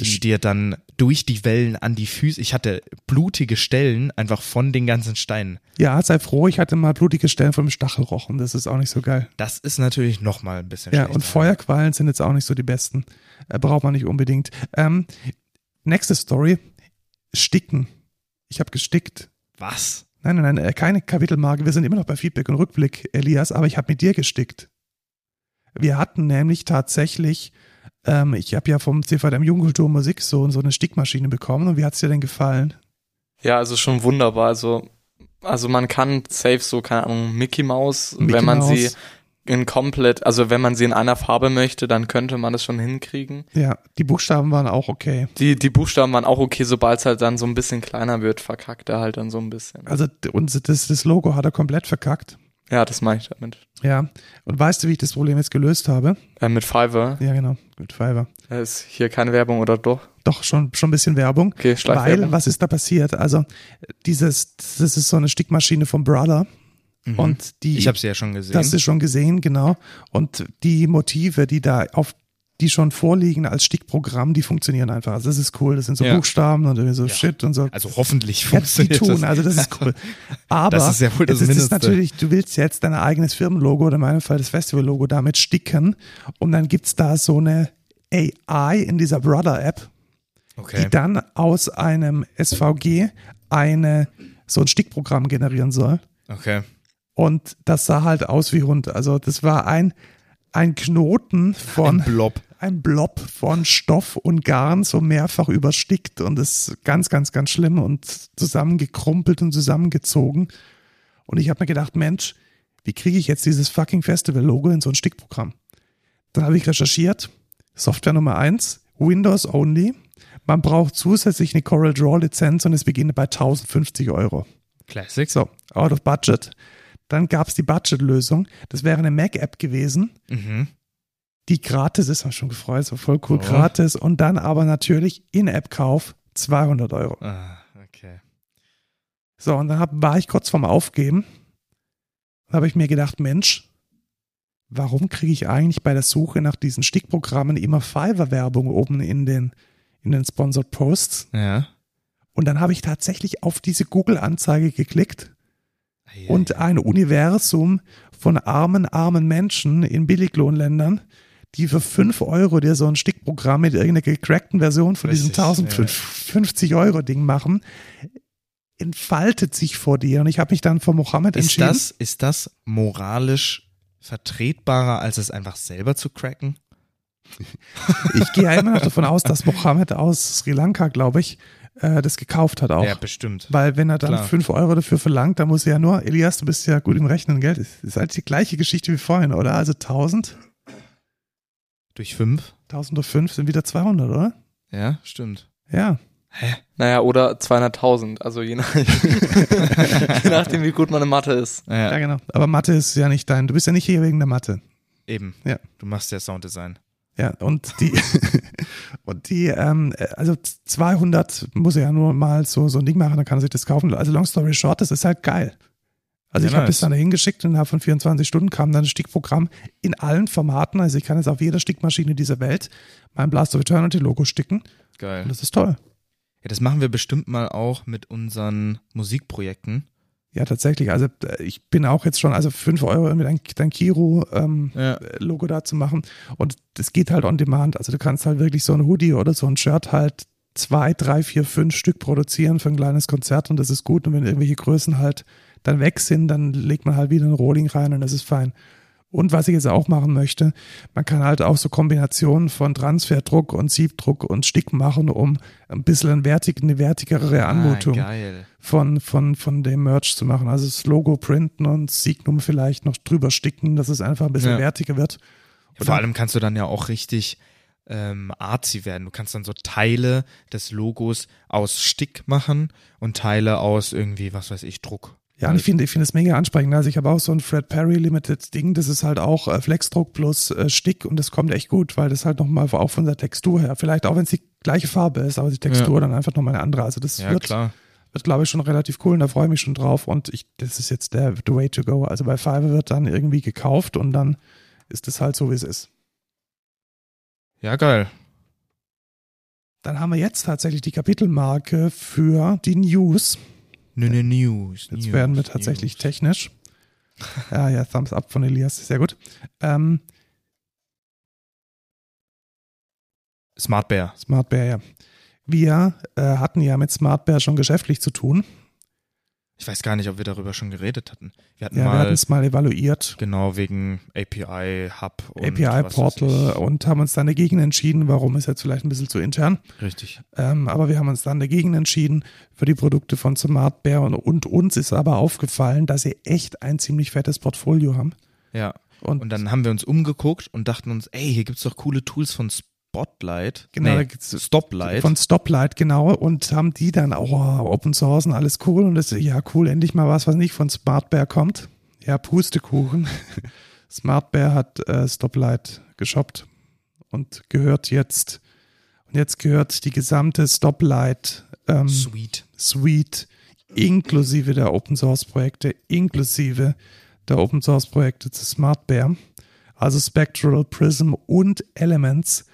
die dir dann durch die Wellen an die Füße. Ich hatte blutige Stellen einfach von den ganzen Steinen. Ja, sei froh, ich hatte mal blutige Stellen vom Stachelrochen. Das ist auch nicht so geil. Das ist natürlich noch mal ein bisschen Ja, und Feuerquallen sind jetzt auch nicht so die besten. Äh, braucht man nicht unbedingt. Ähm, nächste Story. Sticken. Ich habe gestickt. Was? Nein, nein, nein, äh, keine Kapitelmarke. Wir sind immer noch bei Feedback und Rückblick, Elias, aber ich habe mit dir gestickt. Wir hatten nämlich tatsächlich, ähm, ich habe ja vom CVM Jugendkultur Musik so, so eine Stickmaschine bekommen und wie hat's dir denn gefallen? Ja, also schon wunderbar. Also, also man kann safe so, keine Ahnung, Mickey Mouse, Mickey wenn man Mouse. sie in komplett, also wenn man sie in einer Farbe möchte, dann könnte man das schon hinkriegen. Ja, die Buchstaben waren auch okay. Die, die Buchstaben waren auch okay, sobald es halt dann so ein bisschen kleiner wird, verkackt er halt dann so ein bisschen. Also und das, das Logo hat er komplett verkackt. Ja, das meine ich damit. Ja. Und weißt du, wie ich das Problem jetzt gelöst habe? Äh, mit Fiverr. Ja, genau, mit Fiverr. Da ist hier keine Werbung oder doch? Doch, schon, schon ein bisschen Werbung. Okay, Weil, was ist da passiert? Also, dieses, das ist so eine Stickmaschine vom Brother. Mhm. Und die, ich habe sie ja schon gesehen. das ist schon gesehen, genau. Und die Motive, die da auf, die schon vorliegen als Stickprogramm, die funktionieren einfach. Also, das ist cool. Das sind so Ja. Buchstaben und irgendwie so Ja. Shit und so. also hoffentlich Jetzt die funktioniert tun, das. also das ist cool. Aber Das ist ja wohl das es ist natürlich, du willst jetzt dein eigenes Firmenlogo oder in meinem Fall das Festivallogo damit sticken und dann gibt's da so eine AI in dieser Brother-App, Okay. die dann aus einem SVG eine, so ein Stickprogramm generieren soll. Okay. Und das sah halt aus wie Hund. Also das war ein, ein Knoten von, Ein Blob. [laughs] ein Blob von Stoff und Garn, so mehrfach überstickt und das ist ganz, ganz, ganz schlimm und zusammengekrumpelt und zusammengezogen. Und ich habe mir gedacht, Mensch, wie kriege ich jetzt dieses fucking Festival-Logo in so ein Stickprogramm? Dann habe ich recherchiert, Software Nummer eins, Windows only. Man braucht zusätzlich eine Corel Draw Lizenz und es beginnt bei 1050 Euro. Classic. So, out of budget. Dann gab es die Budget-Lösung. Das wäre eine Mac-App gewesen, Mhm. die gratis ist, haben wir schon gefreut, so voll cool, Oh. gratis. Und dann aber natürlich In-App-Kauf 200 Euro. Ah, okay. So, und dann hab, war ich kurz vorm Aufgeben. Da habe ich mir gedacht, Mensch, warum kriege ich eigentlich bei der Suche nach diesen Stickprogrammen immer Fiverr-Werbung oben in den, in den Sponsored Posts? Ja. Und dann habe ich tatsächlich auf diese Google-Anzeige geklickt Und ein Universum von armen, armen Menschen in Billiglohnländern, die für 5 Euro dir so ein Stickprogramm mit irgendeiner gecrackten Version von diesem Richtig, 1050 Euro Ding machen, entfaltet sich vor dir. Und ich habe mich dann vor Mohammed Ist entschieden. das, ist das moralisch vertretbarer, als es einfach selber zu cracken? Ich gehe ja immer noch davon aus, dass Mohammed aus Sri Lanka, glaube ich, äh, das gekauft hat auch. Ja, bestimmt. Weil wenn er dann Klar. 5 Euro dafür verlangt, dann muss er ja nur, Elias, du bist ja gut im Rechnen, gell? Das ist halt die gleiche Geschichte wie vorhin, oder? Also 1000, Durch fünf? 1000 durch 5 sind wieder 200, oder? Ja, stimmt. Ja. Hä? Naja, oder 200.000, also je, nach, [laughs] je nachdem, wie gut man in Mathe ist. Ja, Ja, genau. Aber Mathe ist ja nicht dein, du bist ja nicht hier wegen der Mathe. eben. Ja. Du machst ja Sounddesign. Ja, und die, [laughs] und die, ähm, also 200 muss er ja nur mal so, so ein Ding machen, dann kann er sich das kaufen. Also long story short, das ist halt geil. Also Ja, ich habe nice. das dann dahin geschickt und innerhalb von 24 Stunden kam dann ein Stickprogramm in allen Formaten. Also ich kann jetzt auf jeder Stickmaschine dieser Welt mein Blast of Eternity Logo sticken. Geil. Und das ist toll. Ja, das machen wir bestimmt mal auch mit unseren Musikprojekten. Ja, tatsächlich. Also äh, ich bin auch jetzt schon, also 5 Euro mit dein, dein Kiro-Logo ähm, da zu machen. Und das geht halt on demand. Also du kannst halt wirklich so ein Hoodie oder so ein Shirt halt zwei, drei, vier, fünf Stück produzieren für ein kleines Konzert und das ist gut. Und wenn irgendwelche Größen halt dann weg sind, dann legt man halt wieder ein Rolling rein und das ist fein. Und was ich jetzt auch machen möchte, man kann halt auch so Kombinationen von Transferdruck und Siebdruck und Stick machen, um ein bisschen eine, wertig, eine wertigere ah, Anmutung ah, von, von, von dem Merch zu machen. Also das Logo printen und Signum vielleicht noch drüber sticken, dass es einfach ein bisschen ja. wertiger wird. Ja, vor allem kannst du dann ja auch richtig ähm, artsy werden. Du kannst dann so Teile des Logos aus Stick machen und Teile aus irgendwie, was weiß ich, Druck. Ja, und ich finde ich finde es mega ansprechend. Also ich habe auch so ein Fred Perry Limited Ding, das ist halt auch äh, Flexdruck plus äh, Stick und das kommt echt gut, weil das halt nochmal auch von der Textur her, vielleicht auch wenn es die gleiche Farbe ist, aber die Textur ja. dann einfach nochmal eine andere. Also das ja, wird, klar. wird glaube ich schon relativ cool und da freue ich mich schon drauf und ich, das ist jetzt der the way to go. Also bei Fiverr wird dann irgendwie gekauft und dann ist es halt so, wie es ist. Ja, geil. Dann haben wir jetzt tatsächlich die Kapitelmarke für die News. Nö, nö, News. Jetzt News, werden wir tatsächlich News. technisch. ja, ja, Thumbs up von Elias, sehr gut. Ähm, Smart Bear. Smart Bear, ja. Wir äh, hatten ja mit Smart Bear schon geschäftlich zu tun. Ich weiß gar nicht, ob wir darüber schon geredet hatten. Wir hatten ja, mal, wir hatten es mal evaluiert. Genau, wegen API Hub und API Portal und haben uns dann dagegen entschieden, warum ist jetzt vielleicht ein bisschen zu intern. Richtig. Ähm, aber wir haben uns dann dagegen entschieden für die Produkte von Smart Bear und, und uns ist aber aufgefallen, dass sie echt ein ziemlich fettes Portfolio haben. Ja. Und, und dann haben wir uns umgeguckt und dachten uns, ey, hier gibt es doch coole Tools von Spotlight. Genau, nee, Stoplight. Von Stoplight, genau. Und haben die dann auch oh, Open Source und alles cool. Und das, ja, cool, endlich mal was, was nicht von Smartbear kommt. Ja, Pustekuchen. [laughs] Smartbear hat äh, Stoplight geshoppt und gehört jetzt, und jetzt gehört die gesamte Stoplight ähm, Suite. Suite inklusive der Open Source Projekte, inklusive der Open Source Projekte zu Smartbear. Also Spectral, Prism und Elements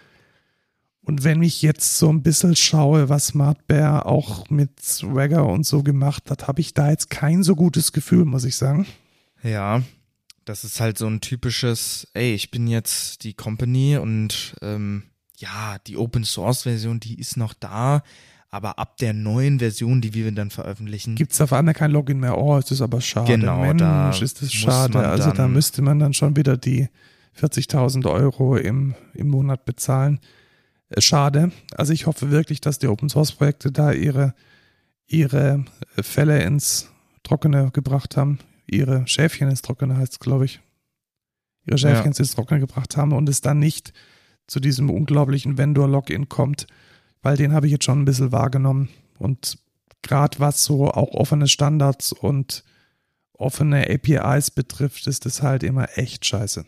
und wenn ich jetzt so ein bisschen schaue, was Smart Bear auch mit Swagger und so gemacht hat, habe ich da jetzt kein so gutes Gefühl, muss ich sagen. Ja, das ist halt so ein typisches, ey, ich bin jetzt die Company und ähm, ja, die Open Source Version, die ist noch da, aber ab der neuen Version, die wir dann veröffentlichen, gibt es auf einmal kein Login mehr. Oh, ist das aber schade. Genau, Mensch, da ist das schade. Also da müsste man dann schon wieder die 40.000 Euro im, im Monat bezahlen. Äh, schade. Also ich hoffe wirklich, dass die Open Source Projekte da ihre, ihre Fälle ins Trockene gebracht haben. Ihre Schäfchen ins Trockene heißt es, glaube ich. Ihre Schäfchen ja. ins Trockene gebracht haben und es dann nicht zu diesem unglaublichen Vendor-Login kommt, weil den habe ich jetzt schon ein bisschen wahrgenommen. Und gerade was so auch offene Standards und offene APIs betrifft, ist das halt immer echt scheiße.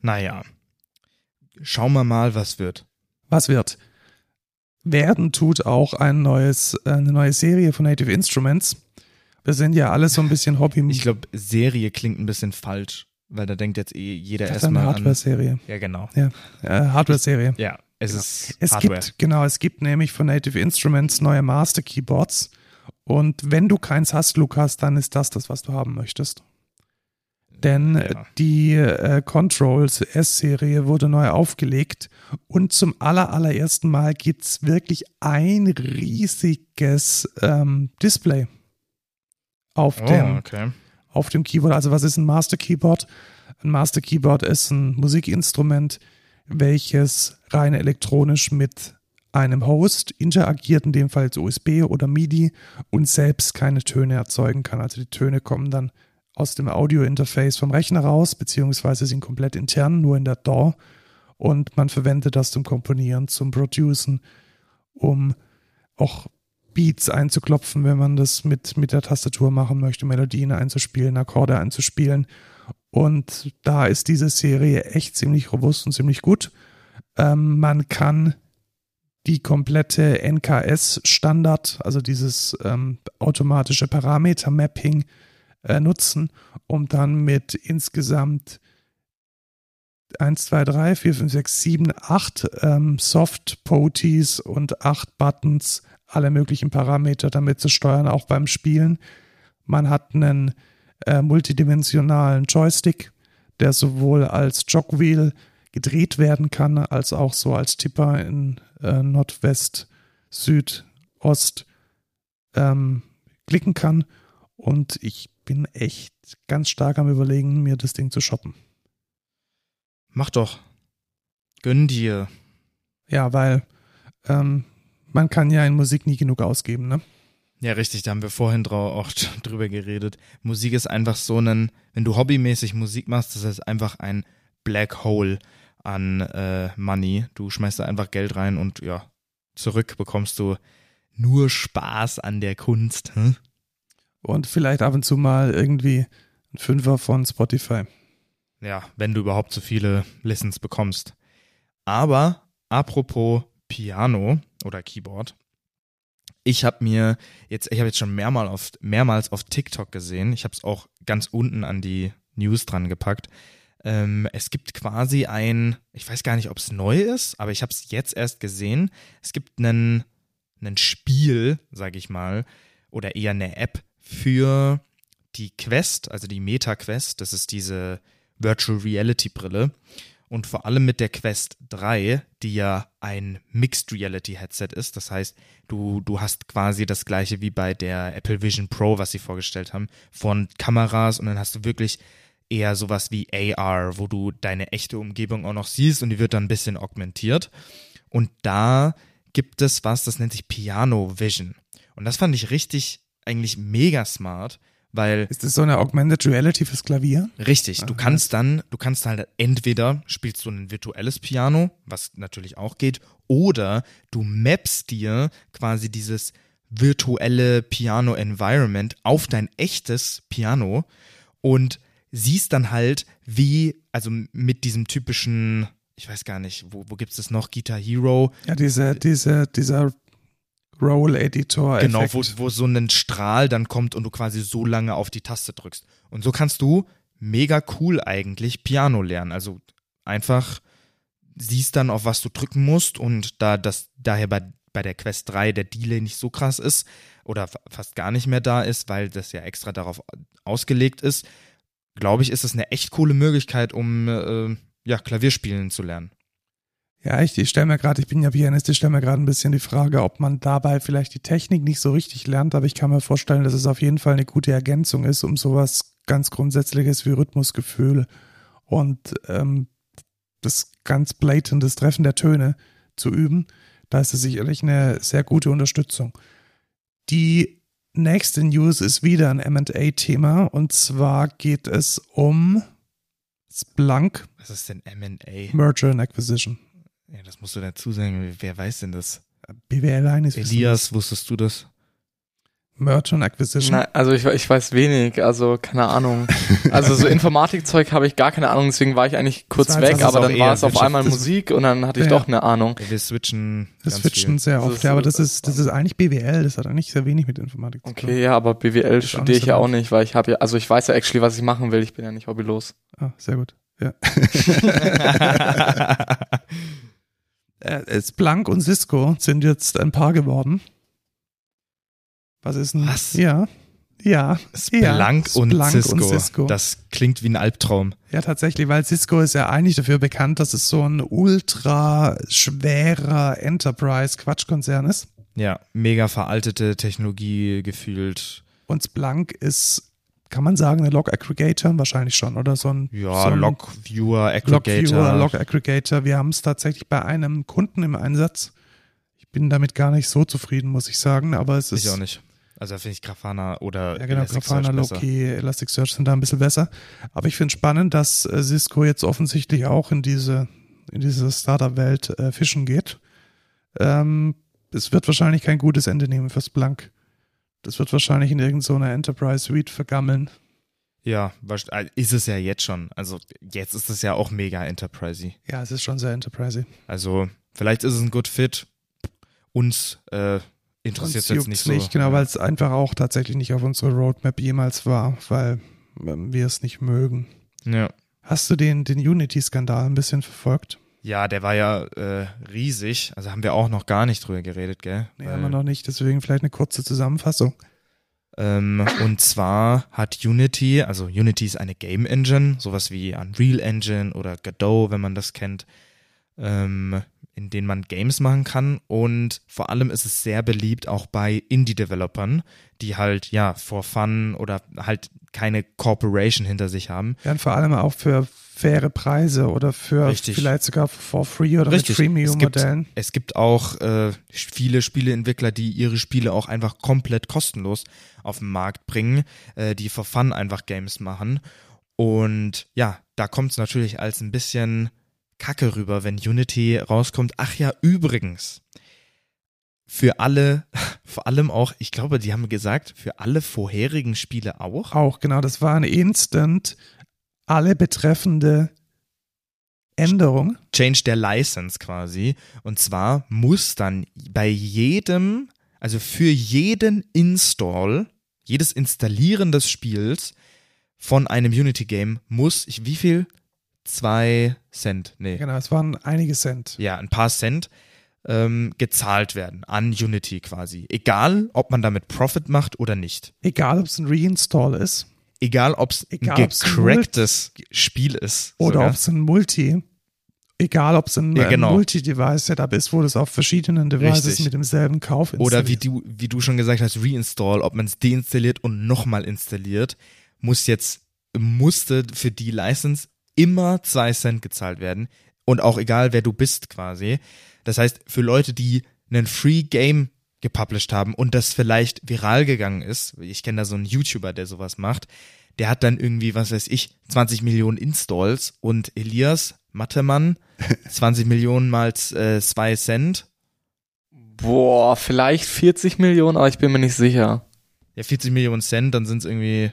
Naja, schauen wir mal, was wird. Was wird? Werden tut auch ein neues, eine neue Serie von Native Instruments. Wir sind ja alle so ein bisschen Hobby. Ich glaube, Serie klingt ein bisschen falsch, weil da denkt jetzt eh jeder erstmal an. Hardware-Serie. Ja, genau. Ja, äh, Hardware-Serie. Ja, es genau. ist es Hardware. Gibt, genau, es gibt nämlich von Native Instruments neue Master Keyboards. Und wenn du keins hast, Lukas, dann ist das das, was du haben möchtest. Denn ja. die äh, Controls S-Serie wurde neu aufgelegt und zum aller, allerersten Mal gibt es wirklich ein riesiges ähm, Display auf, oh, dem, okay. auf dem Keyboard. Also was ist ein Master Keyboard? Ein Master Keyboard ist ein Musikinstrument, welches rein elektronisch mit einem Host interagiert, in dem Fall USB oder MIDI und selbst keine Töne erzeugen kann. Also die Töne kommen dann aus dem Audio-Interface vom Rechner raus, beziehungsweise sind komplett intern, nur in der DAW. Und man verwendet das zum Komponieren, zum Producen, um auch Beats einzuklopfen, wenn man das mit, mit der Tastatur machen möchte, Melodien einzuspielen, Akkorde einzuspielen. Und da ist diese Serie echt ziemlich robust und ziemlich gut. Ähm, man kann die komplette NKS-Standard, also dieses ähm, automatische Parameter-Mapping, äh, nutzen, um dann mit insgesamt 1, 2, 3, 4, 5, 6, 7, 8 ähm, Soft-Poties und 8 Buttons, alle möglichen Parameter damit zu steuern, auch beim Spielen. Man hat einen äh, multidimensionalen Joystick, der sowohl als Jogwheel gedreht werden kann, als auch so als Tipper in äh, Nordwest, Süd, Ost ähm, klicken kann. Und ich bin echt ganz stark am Überlegen, mir das Ding zu shoppen. Mach doch. Gönn dir. Ja, weil ähm, man kann ja in Musik nie genug ausgeben, ne? Ja, richtig, da haben wir vorhin auch [laughs] drüber geredet. Musik ist einfach so ein, wenn du hobbymäßig Musik machst, das ist einfach ein Black Hole an äh, Money. Du schmeißt da einfach Geld rein und ja, zurück bekommst du nur Spaß an der Kunst. Hm? Und vielleicht ab und zu mal irgendwie ein Fünfer von Spotify. Ja, wenn du überhaupt so viele Listens bekommst. Aber apropos Piano oder Keyboard, ich habe mir jetzt, ich habe jetzt schon mehrmals auf, mehrmals auf TikTok gesehen. Ich habe es auch ganz unten an die News dran gepackt. Ähm, es gibt quasi ein, ich weiß gar nicht, ob es neu ist, aber ich habe es jetzt erst gesehen. Es gibt einen, einen Spiel, sage ich mal, oder eher eine App für die Quest, also die Meta Quest. Das ist diese Virtual Reality Brille. Und vor allem mit der Quest 3, die ja ein Mixed Reality Headset ist. Das heißt, du, du hast quasi das gleiche wie bei der Apple Vision Pro, was sie vorgestellt haben, von Kameras und dann hast du wirklich eher sowas wie AR, wo du deine echte Umgebung auch noch siehst und die wird dann ein bisschen augmentiert. Und da gibt es was, das nennt sich Piano Vision. Und das fand ich richtig, eigentlich mega smart, weil. Ist das so eine Augmented Reality fürs Klavier? Richtig. Du kannst dann, du kannst halt entweder spielst du ein virtuelles Piano, was natürlich auch geht, oder du mappst dir quasi dieses virtuelle Piano-Environment auf dein echtes Piano und siehst dann halt, wie, also mit diesem typischen, ich weiß gar nicht, wo, wo gibt es das noch, Guitar Hero? Ja, diese, diese, dieser Roll-Editor. Genau, wo, wo so ein Strahl dann kommt und du quasi so lange auf die Taste drückst. Und so kannst du mega cool eigentlich Piano lernen. Also einfach siehst dann, auf was du drücken musst und da das daher bei, bei der Quest 3 der Delay nicht so krass ist oder fast gar nicht mehr da ist, weil das ja extra darauf ausgelegt ist, glaube ich, ist es eine echt coole Möglichkeit, um äh, ja, Klavierspielen zu lernen. Ja, ich, ich stelle mir gerade, ich bin ja Pianist, ich stelle mir gerade ein bisschen die Frage, ob man dabei vielleicht die Technik nicht so richtig lernt, aber ich kann mir vorstellen, dass es auf jeden Fall eine gute Ergänzung ist, um sowas ganz Grundsätzliches wie Rhythmusgefühl und ähm, das ganz blatantes Treffen der Töne zu üben. Da ist es sicherlich eine sehr gute Unterstützung. Die nächste News ist wieder ein MA-Thema und zwar geht es um Splunk. Was ist denn MA? Merger and Acquisition. Ja, das musst du dazu sagen. Wer weiß denn das? BWL eines Elias, wusstest du das? Merger and Acquisition? Nein, also ich, ich weiß wenig, also keine Ahnung. [laughs] Also so Informatikzeug habe ich gar keine Ahnung, deswegen war ich eigentlich kurz weg, aber auch dann war es auf einmal. Musik und dann hatte ich Ja. doch eine Ahnung. Wir switchen. Ganz switchen viel. sehr oft, ist ja, aber das ist, das ist eigentlich BWL, das hat eigentlich sehr wenig mit Informatik zu tun. Okay, ja, aber BWL studiere ich ja auch nicht, weil ich habe ja, also ich weiß ja actually, was ich machen will, ich bin ja nicht hobbylos. Ah, sehr gut. Ja. [laughs] [laughs] äh, Splunk und Cisco sind jetzt ein Paar geworden. Was ist denn? Was? Ja. Ja. Splunk, Ja, und, Splunk Cisco. und Cisco. Das klingt wie ein Albtraum. Ja, tatsächlich, weil Cisco ist ja eigentlich dafür bekannt, dass es so ein ultra schwerer Enterprise-Quatschkonzern ist. Ja, mega veraltete Technologie gefühlt. Und Splunk ist, kann man sagen, ein Log-Aggregator? Wahrscheinlich schon, oder? So ein, Ja, so ein Log-Viewer, Aggregator. Log-Viewer, Log-Aggregator. Wir haben es tatsächlich bei einem Kunden im Einsatz. Ich bin damit gar nicht so zufrieden, muss ich sagen, aber es ist. ich auch nicht. Also da finde ich Grafana oder Ja, genau, Grafana. Loki, Elasticsearch sind da ein bisschen besser. Aber ich finde spannend, dass äh, Cisco jetzt offensichtlich auch in diese, in diese Startup-Welt äh, fischen geht. Ähm, es wird wahrscheinlich kein gutes Ende nehmen für Splunk. Das wird wahrscheinlich in irgendeiner Enterprise Suite vergammeln. Ja, äh, ist es ja jetzt schon. Also jetzt ist es ja auch mega enterprisey. Ja, es ist schon sehr Enterprise. Also vielleicht ist es ein Good Fit. Uns äh, interessiert es jetzt nicht so. genau, ja. weil es einfach auch tatsächlich nicht auf unserer Roadmap jemals war, weil ähm, wir es nicht mögen. Ja. Hast du den, den Unity-Skandal ein bisschen verfolgt? Ja, der war ja äh, riesig. Also haben wir auch noch gar nicht drüber geredet, gell? Nee, Weil- haben wir noch nicht, deswegen vielleicht eine kurze Zusammenfassung. Ähm, und zwar hat Unity, also Unity ist eine Game Engine, sowas wie Unreal Engine oder Godot, wenn man das kennt, ähm, in denen man Games machen kann. Und vor allem ist es sehr beliebt auch bei Indie-Developern, die halt, ja, for fun oder halt keine Corporation hinter sich haben. Ja, und vor allem auch für faire Preise oder für Richtig. vielleicht sogar for free oder Richtig. mit Freemium-Modellen. Es gibt auch äh, viele Spieleentwickler, die ihre Spiele auch einfach komplett kostenlos auf den Markt bringen, äh, die for fun einfach Games machen. Und ja, da kommt es natürlich als ein bisschen Kacke rüber, wenn Unity rauskommt. Ach ja, übrigens, für alle, [laughs] vor allem auch, ich glaube, die haben gesagt, für alle vorherigen Spiele auch. Auch, genau, das war ein Instant alle betreffende Änderung. Change der License quasi. Und zwar muss dann bei jedem, also für jeden Install, jedes Installieren des Spiels von einem Unity-Game muss, ich, wie viel? Zwei Cent, nee. Genau, es waren einige Cent. Ja, ein paar Cent ähm, gezahlt werden an Unity quasi. Egal, ob man damit Profit macht oder nicht. Egal, ob es ein Reinstall ist Egal, ob es ein gecracktes Spiel ist. oder ob es ein Multi, egal ob es ein, Ja, genau. ein Multi-Device-Setup ist, wo das auf verschiedenen Devices Richtig. mit demselben Kauf Oder wie installiert. du, wie du schon gesagt hast, Reinstall, ob man es deinstalliert und nochmal installiert, muss jetzt, musste für die License immer zwei Cent gezahlt werden und auch egal wer du bist quasi. Das heißt, für Leute, die einen Free Game gepublished haben und das vielleicht viral gegangen ist, ich kenne da so einen YouTuber, der sowas macht, der hat dann irgendwie, was weiß ich, 20 Millionen Installs und Elias Mattemann [laughs] 20 Millionen mal 2 äh, Cent. Boah, vielleicht 40 Millionen, aber ich bin mir nicht sicher. Ja, 40 Millionen Cent, dann sind es irgendwie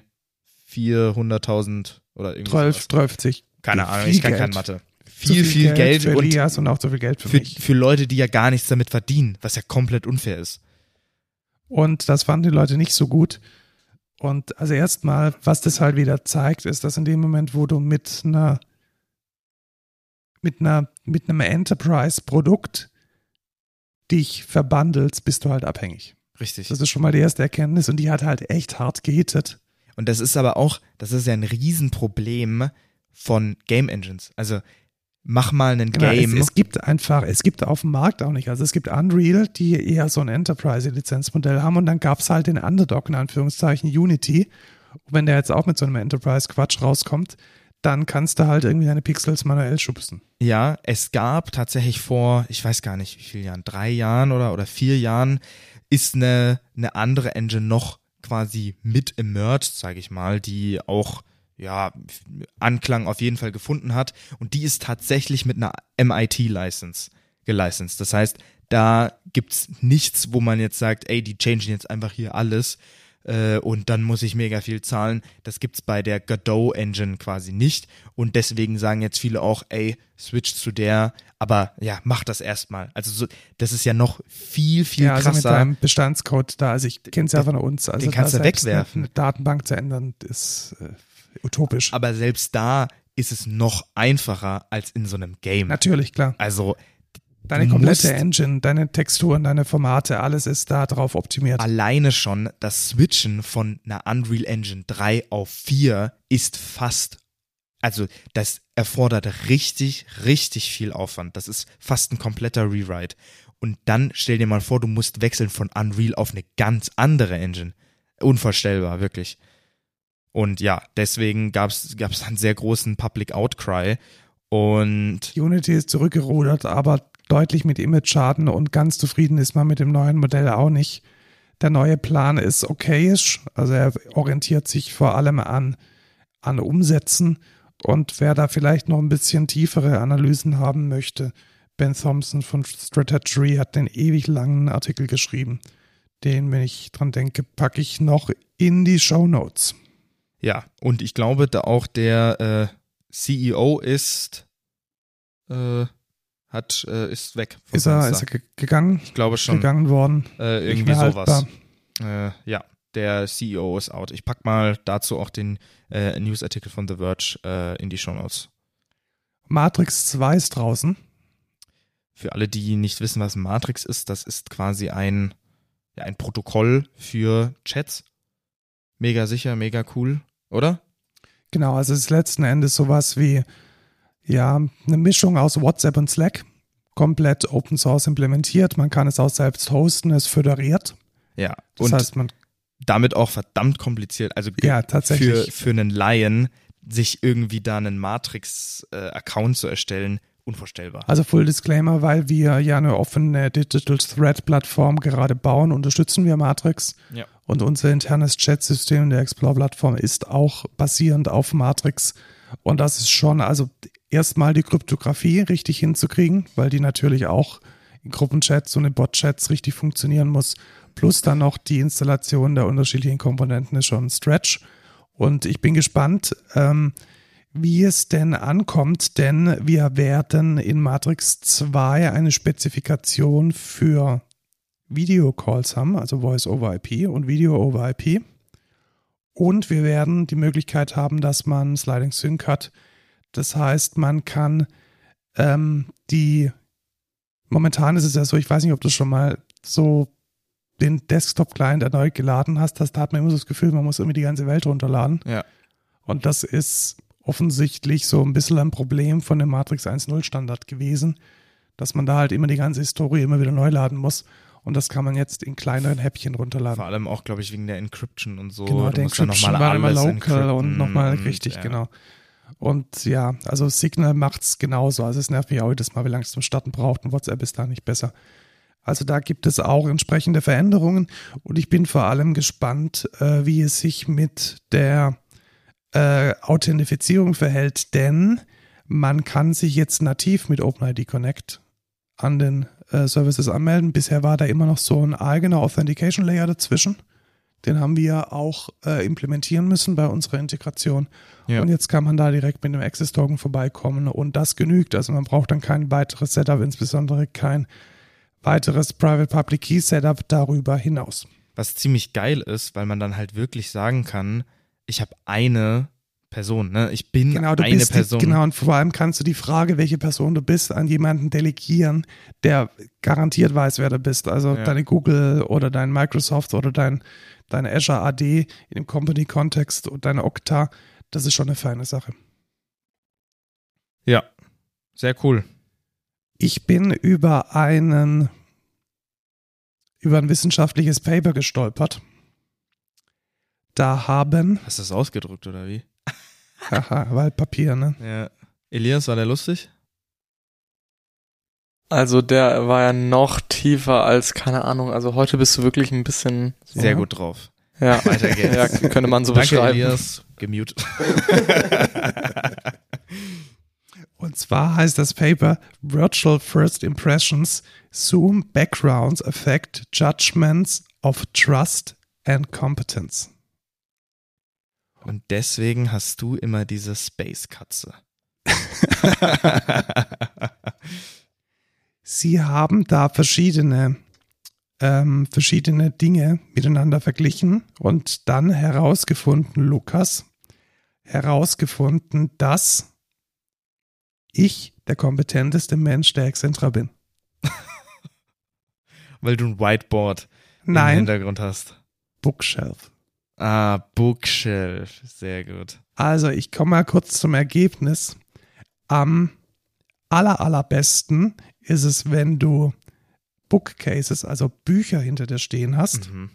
400.000 oder irgendwie. 12, 30. Keine Ahnung, Viel ich kann Geld. keine Mathe. Zu Viel, viel, Geld, für und Elias und auch so viel Geld für, für, für Leute, die ja gar nichts damit verdienen, was ja komplett unfair ist. Und das fanden die Leute nicht so gut. Und also erstmal, was das halt wieder zeigt, ist, dass in dem Moment, wo du mit einer mit einer mit einem Enterprise-Produkt dich verbandelst, bist du halt abhängig. Richtig. Das ist schon mal die erste Erkenntnis und die hat halt echt hart gehittet. Und das ist aber auch, das ist ja ein Riesenproblem von Game Engines. Also mach mal einen Genau, Game. Es, es gibt einfach, es gibt auf dem Markt auch nicht. Also es gibt Unreal, die eher so ein Enterprise-Lizenzmodell haben und dann gab es halt den Underdog in Anführungszeichen Unity. Und wenn der jetzt auch mit so einem Enterprise-Quatsch rauskommt, dann kannst du halt irgendwie deine Pixels manuell schubsen. Ja, es gab tatsächlich vor, ich weiß gar nicht wie viele Jahren, drei Jahren oder, oder vier Jahren, ist eine, eine andere Engine noch quasi mit emerged, sage ich mal, die auch ja Anklang auf jeden Fall gefunden hat und die ist tatsächlich mit einer MIT-License gelicensed. Das heißt, da gibt's nichts, wo man jetzt sagt, ey, die changen jetzt einfach hier alles äh, und dann muss ich mega viel zahlen. Das gibt's bei der Godot Engine quasi nicht und deswegen sagen jetzt viele auch, ey, switch zu der, aber ja, mach das erstmal. Also so, das ist ja noch viel viel ja, also mit krasser. deinem Bestandscode da, also ich kenne es ja von uns. Also den kannst du wegwerfen. Eine, eine Datenbank zu ändern, ist äh, utopisch. aber selbst da ist es noch einfacher als in so einem Game. Natürlich, klar. Also Deine komplette Engine, deine Texturen, deine Formate, alles ist da drauf optimiert. alleine schon das Switchen von einer Unreal Engine 3 auf 4 ist fast, also das erfordert richtig, richtig viel Aufwand. Das ist fast ein kompletter Rewrite. Und dann stell dir mal vor, du musst wechseln von Unreal auf eine ganz andere Engine. Unvorstellbar, wirklich. Und ja, deswegen gab es einen sehr großen Public Outcry. Und Unity ist zurückgerudert, aber deutlich mit Image-Schaden und ganz zufrieden ist man mit dem neuen Modell auch nicht. Der neue Plan ist okayisch, also er orientiert sich vor allem an, an Umsätzen und wer da vielleicht noch ein bisschen tiefere Analysen haben möchte, Ben Thompson von Strategy hat den ewig langen Artikel geschrieben. Den, wenn ich dran denke, packe ich noch in die Show Notes. Ja, und ich glaube, da auch der äh, CEO ist, äh, hat, äh, ist weg. Ist er, ist er ge- gegangen, ich glaube schon, gegangen worden? äh, irgendwie sowas. Äh, ja, der CEO ist out. Ich pack mal dazu auch den äh, Newsartikel von The Verge äh, in die Show Notes. Matrix 2 ist draußen. Für alle, die nicht wissen, was Matrix ist, das ist quasi ein, ja, ein Protokoll für Chats. mega sicher, mega cool, oder? Genau, also es ist letzten Endes sowas wie, ja, eine Mischung aus WhatsApp und Slack, komplett Open Source implementiert. Man kann es auch selbst hosten, es föderiert. Ja. Das und heißt, man, damit auch verdammt kompliziert. Also ja, tatsächlich. für, für einen Laien, sich irgendwie da einen Matrix-Account zu erstellen, unvorstellbar. Also Full Disclaimer, weil wir ja eine offene Digital Thread Plattform gerade bauen, unterstützen wir Matrix. Ja. Und unser internes Chat-System der Explore-Plattform ist auch basierend auf Matrix. Und das ist schon, also erstmal die Kryptographie richtig hinzukriegen, weil die natürlich auch in Gruppenchats und in Bot-Chats richtig funktionieren muss. Plus dann noch die Installation der unterschiedlichen Komponenten ist schon ein Stretch. Und ich bin gespannt, ähm, wie es denn ankommt, denn wir werden in Matrix 2 eine Spezifikation für Videocalls haben, also Voice over IP und Video over IP. Und wir werden die Möglichkeit haben, dass man Sliding Sync hat. Das heißt, man kann ähm, die, momentan ist es ja so, ich weiß nicht, ob du schon mal so den Desktop-Client erneut geladen hast, das, da hat man immer so das Gefühl, man muss irgendwie die ganze Welt runterladen. Ja. Und das ist offensichtlich so ein bisschen ein Problem von dem Matrix 1.0 Standard gewesen, dass man da halt immer die ganze Historie immer wieder neu laden muss. Und das kann man jetzt in kleineren Häppchen runterladen. Vor allem auch, glaube ich, wegen der Encryption und so. Genau, Du der Encryption war immer local und nochmal und, richtig, ja. genau. Und ja, also Signal macht's genauso. Also es nervt mich auch jedes Mal, wie lange es zum Starten braucht und WhatsApp ist da nicht besser. Also da gibt es auch entsprechende Veränderungen und ich bin vor allem gespannt, äh, wie es sich mit der äh, Authentifizierung verhält, denn man kann sich jetzt nativ mit OpenID Connect an den äh, Services anmelden. Bisher war da immer noch so ein eigener Authentication Layer dazwischen. Den haben wir auch äh, implementieren müssen bei unserer Integration. Ja. Und jetzt kann man da direkt mit dem Access Token vorbeikommen und das genügt. Also man braucht dann kein weiteres Setup, insbesondere kein weiteres Private Public Key Setup darüber hinaus. Was ziemlich geil ist, weil man dann halt wirklich sagen kann, ich habe eine Person, ne? Ich bin Genau, du eine bist Person. Genau, und vor allem kannst du die Frage, welche Person du bist, an jemanden delegieren, der garantiert weiß, wer du bist. Also Ja. deine Google oder dein Microsoft oder dein, deine Azure AD in dem Company-Kontext und deine Okta, das ist schon eine feine Sache. Ja, sehr cool. Ich bin über einen über ein wissenschaftliches Paper gestolpert. Da haben, Hast du das ausgedrückt oder wie? [laughs] haha, Waldpapier, ne? Ja. Elias, war der lustig? Also der war ja noch tiefer als, keine Ahnung, also heute bist du wirklich ein bisschen so, Sehr gut drauf. Ja, Weiter geht's. [laughs] ja, könnte man so Danke, beschreiben. Elias. Gemutet. [laughs] Und zwar heißt das Paper Virtual First Impressions Zoom Backgrounds Affect Judgments of Trust and Competence. Und deswegen hast du immer diese Space-Katze. [laughs] Sie haben da verschiedene, ähm, verschiedene Dinge miteinander verglichen und dann herausgefunden, Lukas, herausgefunden, dass ich der kompetenteste Mensch der Excentra bin. [laughs] Weil du ein Whiteboard im Nein, Hintergrund hast. Bookshelf. Ah, Bookshelf. Sehr gut. Also, ich komme mal kurz zum Ergebnis. Am aller, allerbesten ist es, wenn du Bookcases, also Bücher hinter dir stehen hast, Mhm.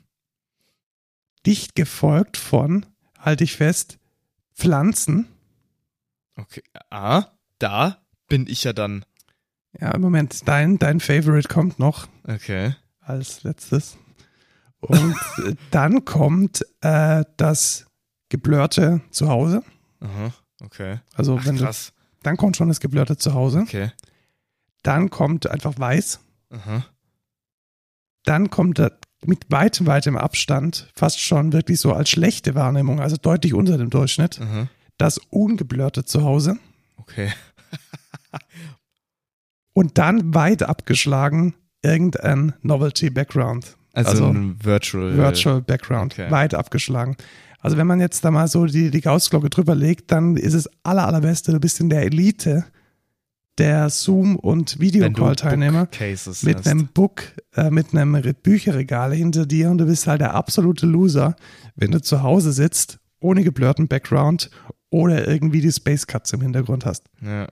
dicht gefolgt von, halte ich fest, Pflanzen. Okay. Ah, da bin ich ja dann. Ja, im Moment, dein, dein Favorite kommt noch Okay. als letztes. Und äh, dann kommt äh, das Geblörte zu Hause. Aha. Okay. Also, Ach, wenn du, krass. dann kommt schon das Geblörte zu Hause. Okay. Dann kommt einfach weiß. Aha. dann kommt er mit weitem, weitem Abstand, fast schon wirklich so als schlechte Wahrnehmung, also deutlich unter dem Durchschnitt, Aha. das ungeblurrte Zuhause Okay. und dann weit abgeschlagen irgendein Novelty Background, Also, Also, ein Virtual. Virtual Background, okay. weit abgeschlagen. Also wenn man jetzt da mal so die, die Gaußglocke drüber legt, dann ist es aller, allerbeste, du bist in der Elite der Zoom- und Videocall-Teilnehmer mit hast. einem Book, äh, mit einem Re- Bücherregal hinter dir und du bist halt der absolute Loser, wenn du zu Hause sitzt, ohne geblurrten Background oder irgendwie die Space Cuts im Hintergrund hast. Ja.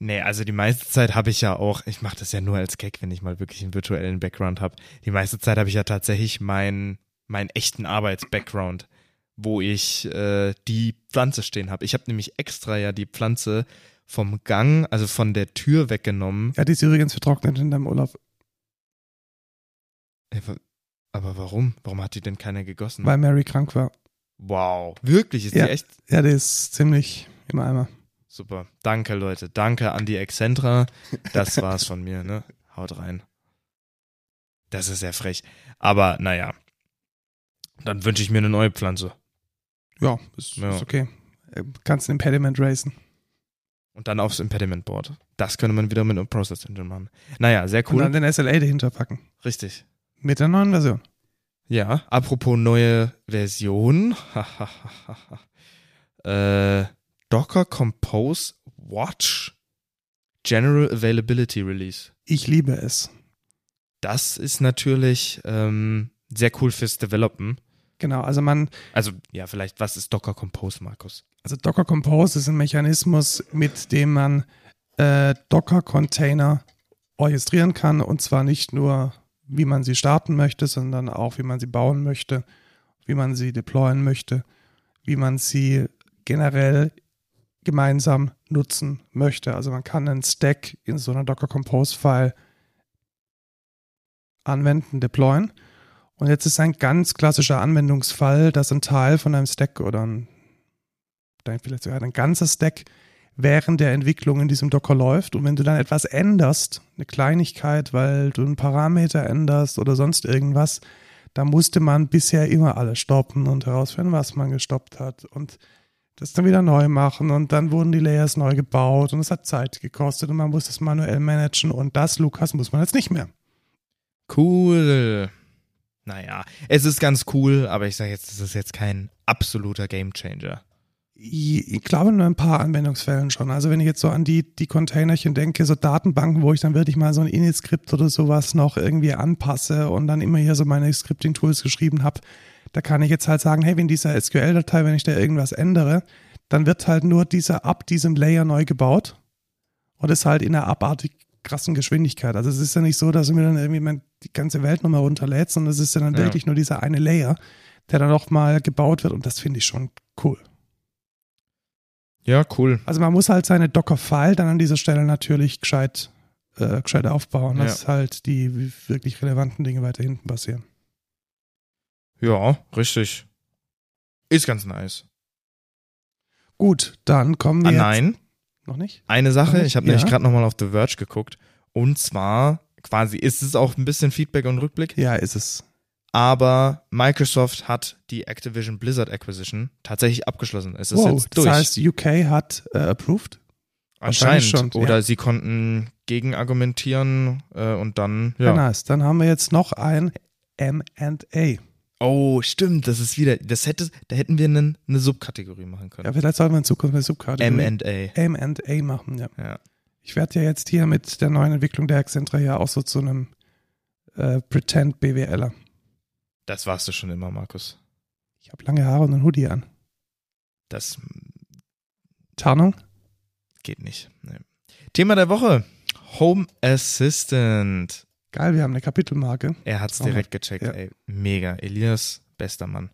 Nee, also die meiste Zeit habe ich ja auch, ich mache das ja nur als Gag, wenn ich mal wirklich einen virtuellen Background habe. Die meiste Zeit habe ich ja tatsächlich meinen meinen echten Arbeits-Background, wo ich äh, die Pflanze stehen habe. Ich habe nämlich extra ja die Pflanze vom Gang, also von der Tür weggenommen. Ja, die ist übrigens vertrocknet in deinem Urlaub, Aber warum? Warum hat die denn keiner gegossen? weil Mary krank war. wow, wirklich? Ist Ja. die echt Ja, die ist ziemlich im Eimer. Super? Danke, Leute. Danke an die Excentra. Das [laughs] war's von mir, ne? Haut rein. Das ist sehr frech. Aber naja. Dann wünsche ich mir eine neue Pflanze. Ja, ist, Ja. ist okay. Äh, Kannst ein Impediment racen. Und dann aufs Impediment Board. Das könnte man wieder mit einem Process Engine machen. Naja, sehr Und cool. dann den SLA dahinter packen. Richtig. Mit der neuen Version. Ja, apropos neue Version. [laughs] äh, Docker Compose Watch General Availability Release. Ich liebe es. Das ist natürlich ähm, sehr cool fürs Developen. Genau, also man, Also, ja, vielleicht, was ist Docker Compose, Markus? also Docker Compose ist ein Mechanismus, mit dem man äh, Docker-Container orchestrieren kann und zwar nicht nur, wie man sie starten möchte, sondern auch, wie man sie bauen möchte, wie man sie deployen möchte, wie man sie generell gemeinsam nutzen möchte. Also man kann einen Stack in so einer Docker Compose-File anwenden, deployen. Und jetzt ist ein ganz klassischer Anwendungsfall, dass ein Teil von einem Stack oder ein, vielleicht sogar ein ganzer Stack während der Entwicklung in diesem Docker läuft. Und wenn du dann etwas änderst, eine Kleinigkeit, weil du einen Parameter änderst oder sonst irgendwas, da musste man bisher immer alles stoppen und herausfinden, was man gestoppt hat und das dann wieder neu machen und dann wurden die Layers neu gebaut und es hat Zeit gekostet und man muss das manuell managen und das, Lukas, muss man jetzt nicht mehr. Cool. Naja, es ist ganz cool, aber ich sage jetzt, es ist jetzt kein absoluter Gamechanger. Ich ich glaube nur ein paar Anwendungsfällen schon. Also wenn ich jetzt so an die, die Containerchen denke, so Datenbanken, wo ich dann wirklich mal so ein Init-Skript oder sowas noch irgendwie anpasse und dann immer hier so meine Scripting-Tools geschrieben habe, da kann ich jetzt halt sagen, hey, wenn dieser SQL-Datei, wenn ich da irgendwas ändere, dann wird halt nur dieser ab diesem Layer neu gebaut und ist halt in einer abartig krassen Geschwindigkeit. Also es ist ja nicht so, dass du mir dann irgendwie die ganze Welt nochmal runterlädst, sondern es ist ja dann Ja. wirklich nur dieser eine Layer, der dann nochmal gebaut wird und das finde ich schon cool. Ja, cool. Also man muss halt seine Docker-File dann an dieser Stelle natürlich gescheit, äh, gescheit aufbauen, Ja. dass halt die wirklich relevanten Dinge weiter hinten passieren. Ja, richtig. Ist ganz nice. Gut, dann kommen wir Ah, nein, noch nicht. eine Sache. Ich habe nicht? nämlich Ja. gerade nochmal auf The Verge geguckt. Und zwar, quasi ist es auch ein bisschen Feedback und Rückblick, Ja, ist es. aber Microsoft hat die Activision Blizzard Acquisition tatsächlich abgeschlossen. Es ist Wow, jetzt das durch. heißt, UK hat äh, approved. Anscheinend. schon, Oder ja. sie konnten gegenargumentieren äh, und dann, Ja. ja. nice. Dann haben wir jetzt noch ein M&A. Oh, stimmt, das ist wieder, das hätte, da hätten wir eine, eine Subkategorie machen Ja, können. vielleicht sollten wir in Zukunft eine Subkategorie M&A. M&A machen, ja. Ja. Ich werde ja jetzt hier mit der neuen Entwicklung der Accentra ja auch so zu einem äh, Pretend BWLer. Das warst du schon immer, Markus. Ich habe lange Haare und einen Hoodie an. Das Tarnung? geht nicht. Nee. Thema der Woche. Home Assistant. Geil, wir haben eine Kapitelmarke. Er hat's Oh, direkt gecheckt, ja. ey. Mega. Elias, bester Mann.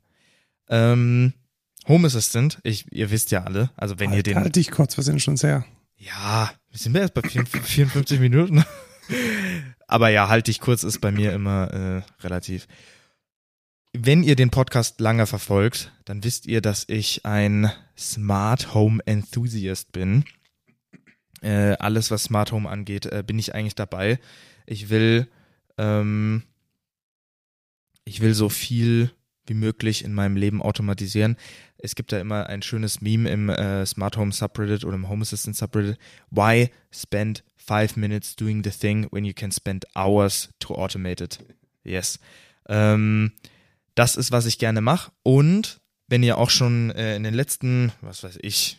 Ähm, Home Assistant, ich, ihr wisst ja alle, also wenn ihr halt, den. halt dich kurz, wir sind schon sehr. Ja, wir sind erst bei 54 54 Minuten. [laughs] Aber ja, halt dich kurz ist bei mir immer äh, relativ. Wenn ihr den Podcast lange verfolgt, dann wisst ihr, dass ich ein Smart Home Enthusiast bin. Äh, alles, was Smart Home angeht, äh, bin ich eigentlich dabei. Ich will, ähm, ich will so viel wie möglich in meinem Leben automatisieren. Es gibt da immer ein schönes Meme im äh, Smart Home Subreddit oder im Home Assistant Subreddit. Why spend five minutes doing the thing when you can spend hours to automate it? Yes. Ähm, das ist, was ich gerne mache. Und wenn ihr auch schon äh, in den letzten, was weiß ich,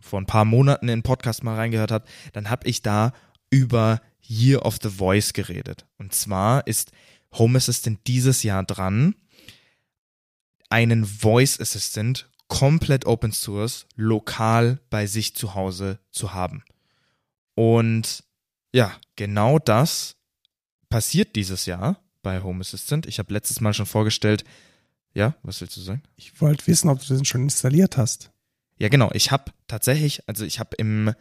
vor ein paar Monaten in den Podcast mal reingehört habt, dann habe ich da über Year of the Voice geredet. Und zwar ist Home Assistant dieses Jahr dran, einen Voice Assistant komplett Open Source lokal bei sich zu Hause zu haben. Und ja, genau das passiert dieses Jahr bei Home Assistant. Ich habe letztes Mal schon vorgestellt, ja, was willst du sagen? Ich wollte wissen, ob du den schon installiert hast. Ja, genau. Ich habe tatsächlich, also ich habe im,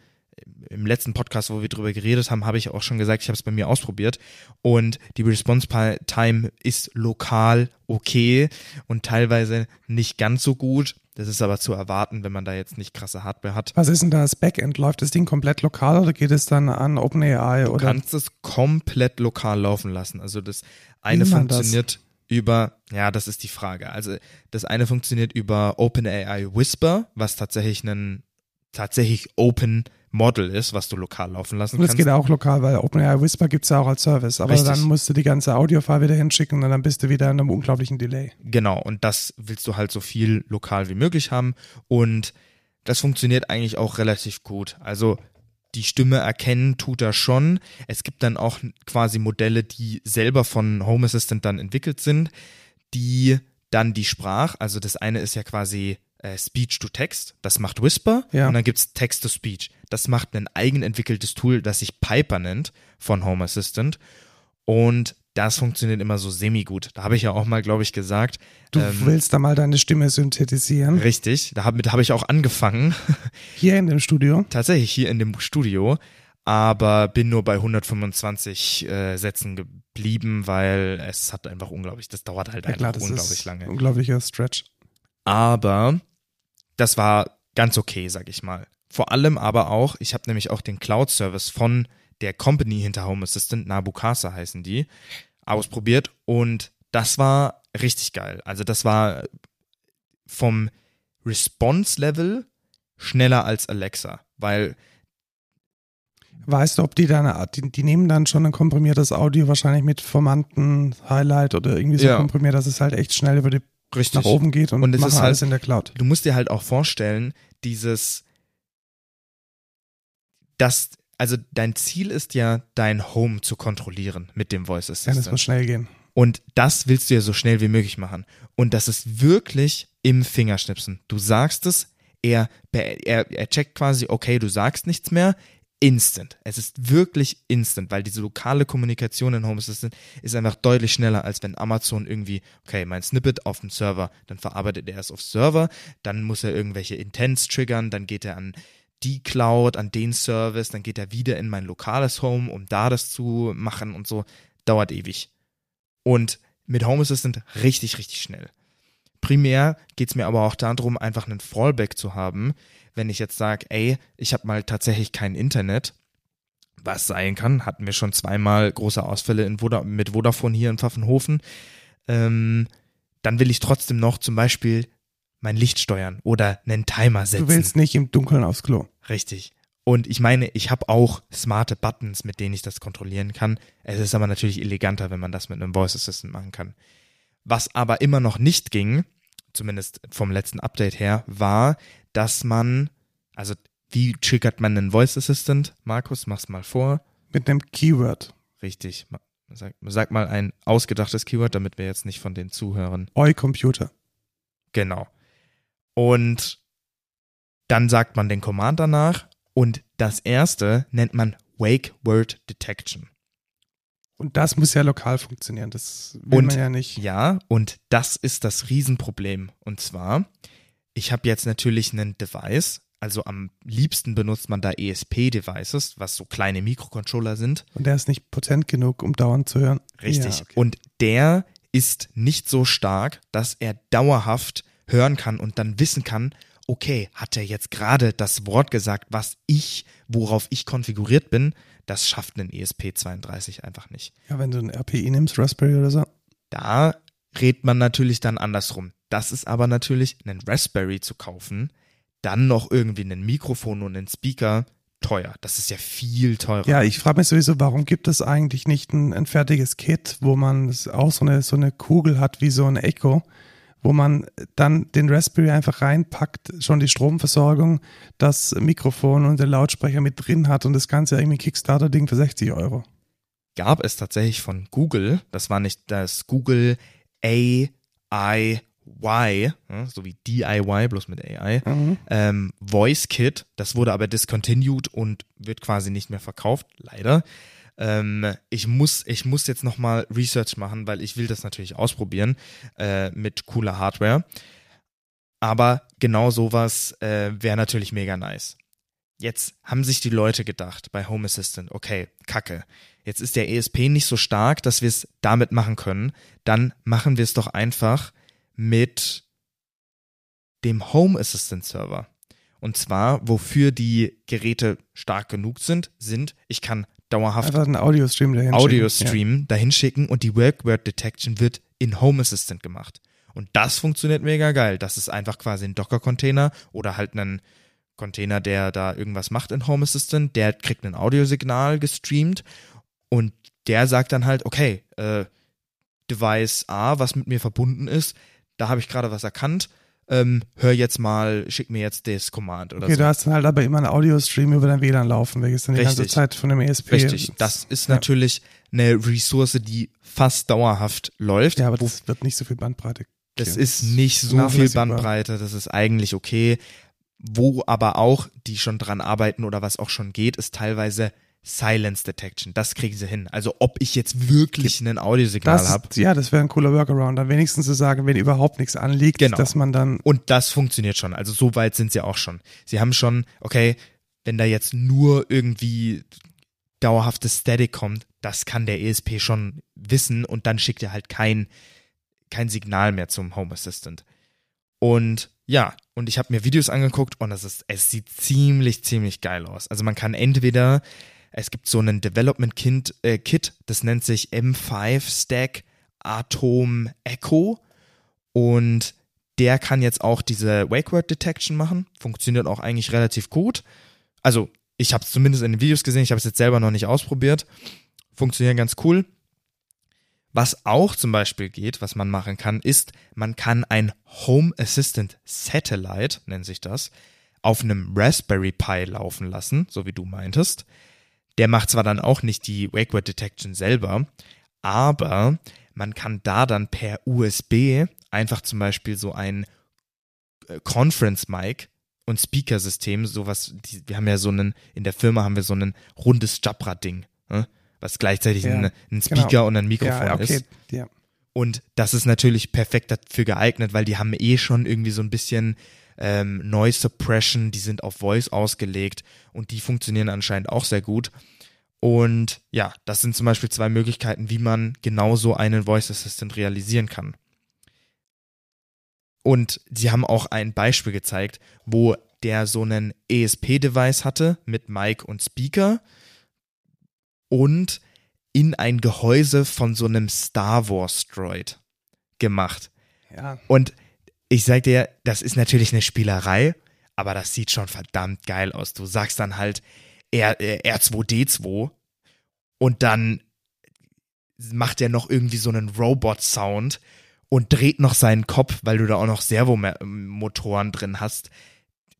im letzten Podcast, wo wir drüber geredet haben, habe ich auch schon gesagt, ich habe es bei mir ausprobiert und die Response Time ist lokal okay und teilweise nicht ganz so gut. Das ist aber zu erwarten, wenn man da jetzt nicht krasse Hardware hat. Was ist denn da das Backend? Läuft das Ding komplett lokal oder geht es dann an OpenAI? Du oder? kannst es komplett lokal laufen lassen. Also das eine man das? funktioniert über, ja, das ist die Frage. Also das eine funktioniert über OpenAI Whisper, was tatsächlich ein tatsächlich Open Model ist, was du lokal laufen lassen Und das kannst. geht auch lokal, weil OpenAI Whisper gibt es ja auch als Service. Aber Richtig. dann musst du die ganze Audiofile wieder hinschicken und dann bist du wieder in einem unglaublichen Delay. Genau, und das willst du halt so viel lokal wie möglich haben. Und das funktioniert eigentlich auch relativ gut. Also die Stimme erkennen tut er schon. Es gibt dann auch quasi Modelle, die selber von Home Assistant dann entwickelt sind, die dann die Sprach, also das eine ist ja quasi äh, Speech to Text, das macht Whisper Ja. und dann gibt's Text to Speech. Das macht ein eigenentwickeltes Tool, das sich Piper nennt von Home Assistant und das funktioniert immer so semi-gut. Da habe ich ja auch mal, glaube ich, gesagt, Du ähm, willst da mal deine Stimme synthetisieren. richtig, damit habe ich auch angefangen, [laughs] Hier in dem Studio. tatsächlich hier in dem Studio, aber bin nur bei 125 äh, Sätzen geblieben, weil es hat einfach unglaublich, das dauert halt Ja einfach klar, das unglaublich ist lange. unglaublicher Stretch. aber das war ganz okay, sag ich mal. Vor allem aber auch, ich habe nämlich auch den Cloud-Service von der Company hinter Home Assistant, Nabukasa heißen die, ausprobiert und das war richtig geil. Also das war vom Response-Level schneller als Alexa, weil Weißt du, ob die dann, die, die nehmen dann schon ein komprimiertes Audio wahrscheinlich mit Formanten, Highlight oder irgendwie so Ja. komprimiert, dass es halt echt schnell über die richtig nach oben geht und, Und es machen ist halt- alles in der Cloud. du musst dir halt auch vorstellen, dieses, dass, also dein Ziel ist ja, dein Home zu kontrollieren mit dem Voice Ja, das Assistant. muss schnell gehen. Und das willst du ja so schnell wie möglich machen. Und das ist wirklich im Fingerschnipsen. Du sagst es, er, er, er checkt quasi, okay, du sagst nichts mehr. Instant. Es ist wirklich instant, weil diese lokale Kommunikation in Home Assistant ist einfach deutlich schneller, als wenn Amazon irgendwie, okay, mein Snippet auf dem Server, dann verarbeitet er es auf Server, dann muss er irgendwelche Intents triggern, dann geht er an die Cloud, an den Service, dann geht er wieder in mein lokales Home, um da das zu machen und so. Dauert ewig. Und mit Home Assistant richtig, richtig schnell. Primär geht's mir aber auch darum, einfach einen Fallback zu haben, wenn ich jetzt sage, ey, ich habe mal tatsächlich kein Internet, was sein kann, hatten wir schon zweimal große Ausfälle Voda mit Vodafone hier in Pfaffenhofen, ähm, dann will ich trotzdem noch zum Beispiel mein Licht steuern oder einen Timer setzen. Du willst nicht im Dunkeln aufs Klo. Richtig. Und ich meine, ich habe auch smarte Buttons, mit denen ich das kontrollieren kann. Es ist aber natürlich eleganter, wenn man das mit einem Voice Assistant machen kann. Was aber immer noch nicht ging, zumindest vom letzten Update her, war, dass man, also wie triggert man einen Voice Assistant? Markus, mach's mal vor. Mit einem Keyword. Richtig. Sag, sag mal ein ausgedachtes Keyword, damit wir jetzt nicht von den Zuhörern Oi Computer. Genau. Und dann sagt man den Command danach und das erste nennt man Wake Word Detection. Und das muss ja lokal funktionieren. Das will Und- man ja nicht. Ja, und das ist das Riesenproblem. Und zwar, ich habe jetzt natürlich einen Device, also am liebsten benutzt man da ESP-Devices, was so kleine Mikrocontroller sind. Und der ist nicht potent genug, um dauernd zu hören. Richtig. Ja, okay. Und der ist nicht so stark, dass er dauerhaft hören kann und dann wissen kann, okay, hat er jetzt gerade das Wort gesagt, was ich, worauf ich konfiguriert bin, das schafft ein ESP32 einfach nicht. ja, wenn du ein RPI nimmst, Raspberry oder so. Da redet man natürlich dann andersrum. Das ist aber natürlich, einen Raspberry zu kaufen, dann noch irgendwie ein Mikrofon und einen Speaker, teuer. Das ist ja viel teurer. Ja, ich frage mich sowieso, warum gibt es eigentlich nicht ein, ein fertiges Kit, wo man auch so eine, so eine Kugel hat wie so ein Echo, wo man dann den Raspberry einfach reinpackt, schon die Stromversorgung, das Mikrofon und den Lautsprecher mit drin hat und das Ganze irgendwie Kickstarter-Ding für 60 Euro. Gab es tatsächlich von Google, das war nicht das Google AI Y, so wie DIY, bloß mit AI, mhm. ähm, Voice Kit. Das wurde aber discontinued und wird quasi nicht mehr verkauft, leider. Ähm, ich muss, ich muss jetzt nochmal Research machen, weil ich will das natürlich ausprobieren äh, mit cooler Hardware. Aber genau sowas äh, wäre natürlich mega nice. Jetzt haben sich die Leute gedacht bei Home Assistant, okay, kacke. Jetzt ist der ESP nicht so stark, dass wir es damit machen können. Dann machen wir es doch einfach mit dem Home Assistant Server. Und zwar, wofür die Geräte stark genug sind, sind, ich kann dauerhaft Einfach einen Audio-Stream dahin Audio-Stream ja. dahin schicken und die Work-Word Detection wird in Home Assistant gemacht. Und das funktioniert mega geil. Das ist einfach quasi ein Docker-Container oder halt ein Container, der da irgendwas macht in Home Assistant. Der kriegt ein Audiosignal gestreamt und der sagt dann halt, okay, äh, Device A, was mit mir verbunden ist, da habe ich gerade was erkannt. Ähm, hör jetzt mal, schick mir jetzt das Command oder okay, so. du hast dann halt aber immer einen Audio-Stream über dein WLAN laufen, welches dann die Richtig. ganze Zeit von dem ESP. Richtig, das ist ja. natürlich eine Ressource, die fast dauerhaft läuft. Ja, aber das wird nicht so viel Bandbreite. Das ist nicht so viel Bandbreite, das ist eigentlich okay. Wo aber auch die schon dran arbeiten oder was auch schon geht, ist teilweise Silence Detection. Das kriegen sie hin. Also ob ich jetzt wirklich ein Audiosignal habe. Ja, das wäre ein cooler Workaround. Dann wenigstens zu sagen, wenn überhaupt nichts anliegt, genau. dass man dann. Und das funktioniert schon. Also so weit sind sie auch schon. Sie haben schon, okay, wenn da jetzt nur irgendwie dauerhaftes Static kommt, das kann der ESP schon wissen und dann schickt er halt kein, kein Signal mehr zum Home Assistant. Und ja, und ich habe mir Videos angeguckt und es ist, es sieht ziemlich, ziemlich geil aus. Also man kann entweder es gibt so einen Development Kit, äh, Kit das nennt sich M5 Stack Atom Echo und der kann jetzt auch diese Wake Word Detection machen. Funktioniert auch eigentlich relativ gut. Also ich habe es zumindest in den Videos gesehen, ich habe es jetzt selber noch nicht ausprobiert. Funktioniert ganz cool. Was auch zum Beispiel geht, was man machen kann, ist, man kann ein Home Assistant Satellite, nennt sich das, auf einem Raspberry Pi laufen lassen, so wie du meintest. Der macht zwar dann auch nicht die Wake Word Detection selber, aber man kann da dann per USB einfach zum Beispiel so ein äh, Conference Mic und Speaker-System, sowas, die, wir haben ja so einen, in der Firma haben wir so ein rundes Jabra-Ding, ne? was gleichzeitig ja, ein, ein, Speaker genau. und ein Mikrofon ja, okay. ist. Ja. Und das ist natürlich perfekt dafür geeignet, weil die haben eh schon irgendwie so ein bisschen ähm, Noise Suppression, die sind auf Voice ausgelegt und die funktionieren anscheinend auch sehr gut. Und ja, das sind zum Beispiel zwei Möglichkeiten, wie man genauso einen Voice Assistant realisieren kann. Und sie haben auch ein Beispiel gezeigt, wo der so einen ESP-Device hatte mit Mic und Speaker und in ein Gehäuse von so einem Star Wars Droid gemacht. Ja. Und ich sag dir, das ist natürlich eine Spielerei, aber das sieht schon verdammt geil aus. Du sagst dann halt R, äh, R2D2 und dann macht er noch irgendwie so einen Robot-Sound und dreht noch seinen Kopf, weil du da auch noch Servomotoren drin hast.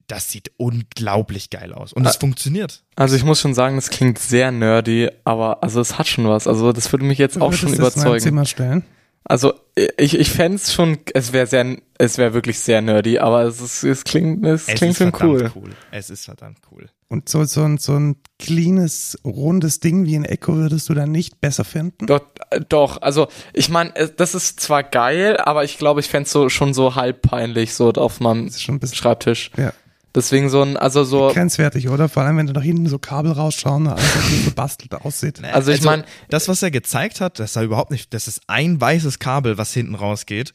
Das sieht unglaublich geil aus und es funktioniert. Also ich muss schon sagen, das klingt sehr nerdy, aber also es hat schon was. Also das würde mich jetzt auch schon überzeugen. Das Zimmer stellen? Also ich, ich fände es schon, es wäre sehr, es wäre wirklich sehr nerdy, aber es, ist, es klingt, es, es klingt schon cool. cool. Es ist verdammt cool. Und so, so, ein, so ein cleanes, rundes Ding wie ein Echo würdest du dann nicht besser finden? Doch, doch also ich meine, das ist zwar geil, aber ich glaube, ich fände es so, schon so halb peinlich, so auf meinem Schreibtisch. Ja. Deswegen so ein, also so. Grenzwertig, oder? Vor allem, wenn du nach hinten so Kabel rausschauen, alles so [laughs] gebastelt aussieht. Also ich also, meine, das, was er gezeigt hat, das war überhaupt nicht, das ist ein weißes Kabel, was hinten rausgeht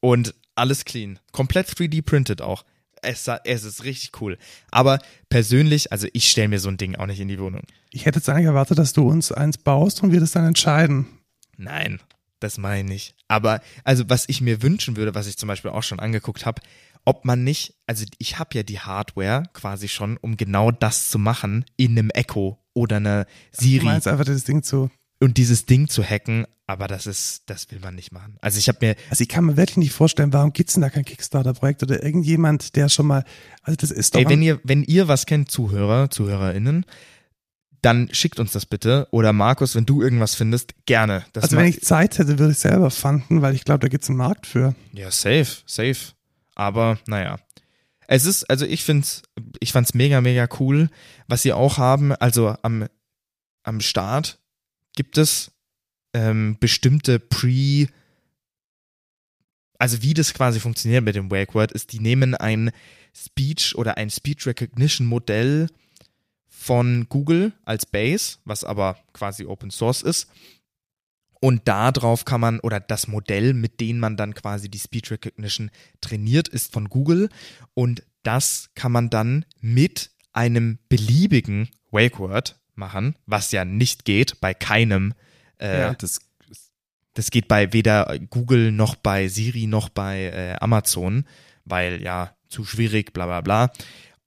und alles clean. Komplett 3D printed auch. Es, es ist richtig cool. Aber persönlich, also ich stelle mir so ein Ding auch nicht in die Wohnung. Ich hätte jetzt eigentlich erwartet, dass du uns eins baust und wir das dann entscheiden. Nein, das meine ich. Aber also was ich mir wünschen würde, was ich zum Beispiel auch schon angeguckt habe, ob man nicht, also ich habe ja die Hardware quasi schon, um genau das zu machen in einem Echo oder einer Siri. Du meinst einfach das Ding zu und dieses Ding zu hacken, aber das ist, das will man nicht machen. Also ich habe mir. Also ich kann mir wirklich nicht vorstellen, warum gibt's denn da kein Kickstarter-Projekt oder irgendjemand, der schon mal, also das ist doch. Ey, wenn ihr, wenn ihr was kennt, Zuhörer, ZuhörerInnen, dann schickt uns das bitte. Oder Markus, wenn du irgendwas findest, gerne. Das also wenn ich Zeit hätte, würde ich selber fanden, weil ich glaube, da gibt's einen Markt für. Ja, safe, safe. Aber naja. Es ist, also ich find's, ich fand's mega, mega cool. Was sie auch haben, also am, am Start gibt es ähm, bestimmte Pre- also wie das quasi funktioniert mit dem Wake Word, ist, die nehmen ein Speech oder ein Speech Recognition Modell von Google als Base, was aber quasi Open Source ist. Und darauf kann man, oder das Modell, mit dem man dann quasi die Speech Recognition trainiert, ist von Google. Und das kann man dann mit einem beliebigen Wake Word machen, was ja nicht geht bei keinem. Äh, ja, das, das geht bei weder Google noch bei Siri noch bei äh, Amazon, weil ja zu schwierig, bla bla bla.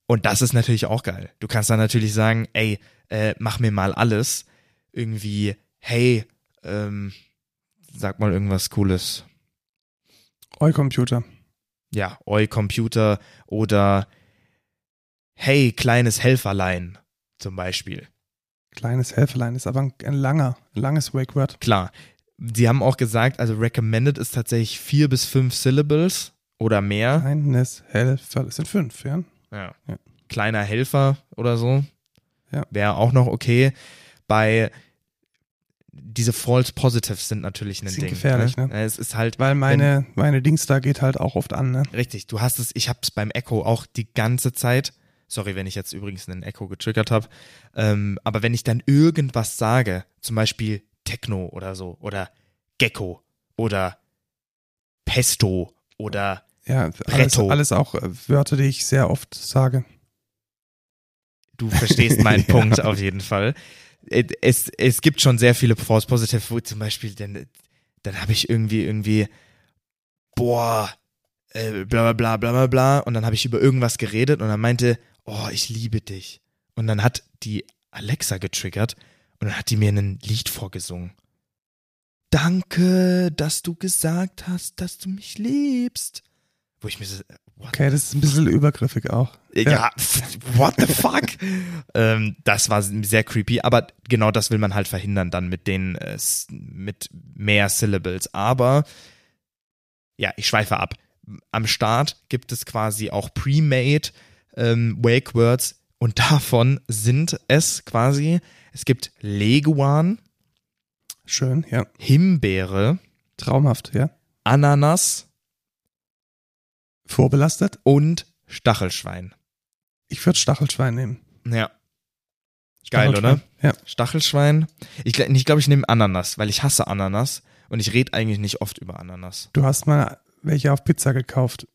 Und das ist natürlich auch geil. Du kannst dann natürlich sagen, ey, äh, mach mir mal alles. Irgendwie, hey, ähm, sag mal irgendwas Cooles. Oi Computer. Ja, Oi Computer oder Hey, kleines Helferlein zum Beispiel. Kleines Helferlein ist aber ein, ein langer, ein langes Wake Word. Klar. Sie haben auch gesagt, also recommended ist tatsächlich vier bis fünf Syllables oder mehr. Kleines Helfer, das sind fünf, ja. Ja. ja. Kleiner Helfer oder so. Ja. Wäre auch noch okay. Bei diese False Positives sind natürlich ein Ding. gefährlich, ne? ne? Es ist halt. Weil meine, wenn, meine Dings da geht halt auch oft an, ne? Richtig. Du hast es, ich hab's beim Echo auch die ganze Zeit Sorry, wenn ich jetzt übrigens einen Echo getriggert habe. Ähm, aber wenn ich dann irgendwas sage, zum Beispiel Techno oder so, oder Gecko oder Pesto oder ja, alles, alles auch äh, Wörter, die ich sehr oft sage. Du verstehst meinen [laughs] Punkt auf jeden Fall. Äh, es, es gibt schon sehr viele False Positive, wo zum Beispiel, dann, dann habe ich irgendwie, irgendwie, boah, äh, bla bla bla bla bla bla und dann habe ich über irgendwas geredet und dann meinte, oh, ich liebe dich. Und dann hat die Alexa getriggert und dann hat die mir ein Lied vorgesungen. Danke, dass du gesagt hast, dass du mich liebst. Wo ich mir so? Okay, das ist ein bisschen übergriffig auch. Ja, ja [laughs] what the fuck? [laughs] ähm, das war sehr creepy, aber genau das will man halt verhindern dann mit den, äh, mit mehr Syllables. Aber, ja, ich schweife ab. Am Start gibt es quasi auch pre-made ähm, Wake Words und [laughs] davon sind es quasi, es gibt Leguan. Schön, ja. Himbeere. Traumhaft, ja. Ananas. Vorbelastet. Und Stachelschwein. Ich würde Stachelschwein nehmen. Ja. Geil, oder? Ja. Stachelschwein. Ich, ich glaube, ich nehme Ananas, weil ich hasse Ananas und ich rede eigentlich nicht oft über Ananas. Du hast mal welche auf Pizza gekauft.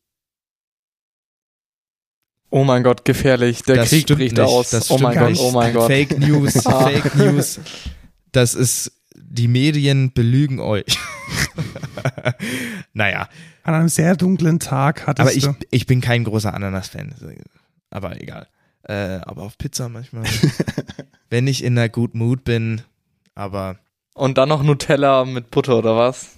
Oh mein Gott, gefährlich. Der das Krieg bricht nicht. aus. Das oh mein Gott, oh mein Gott. Fake News, [laughs] Fake News. Das ist, die Medien belügen euch. [laughs] naja. An einem sehr dunklen Tag hattest Aber ich, du. ich bin kein großer Ananas-Fan. Aber egal. Äh, aber auf Pizza manchmal. [laughs] wenn ich in einer Good Mood bin, aber. Und dann noch Nutella mit Butter oder was?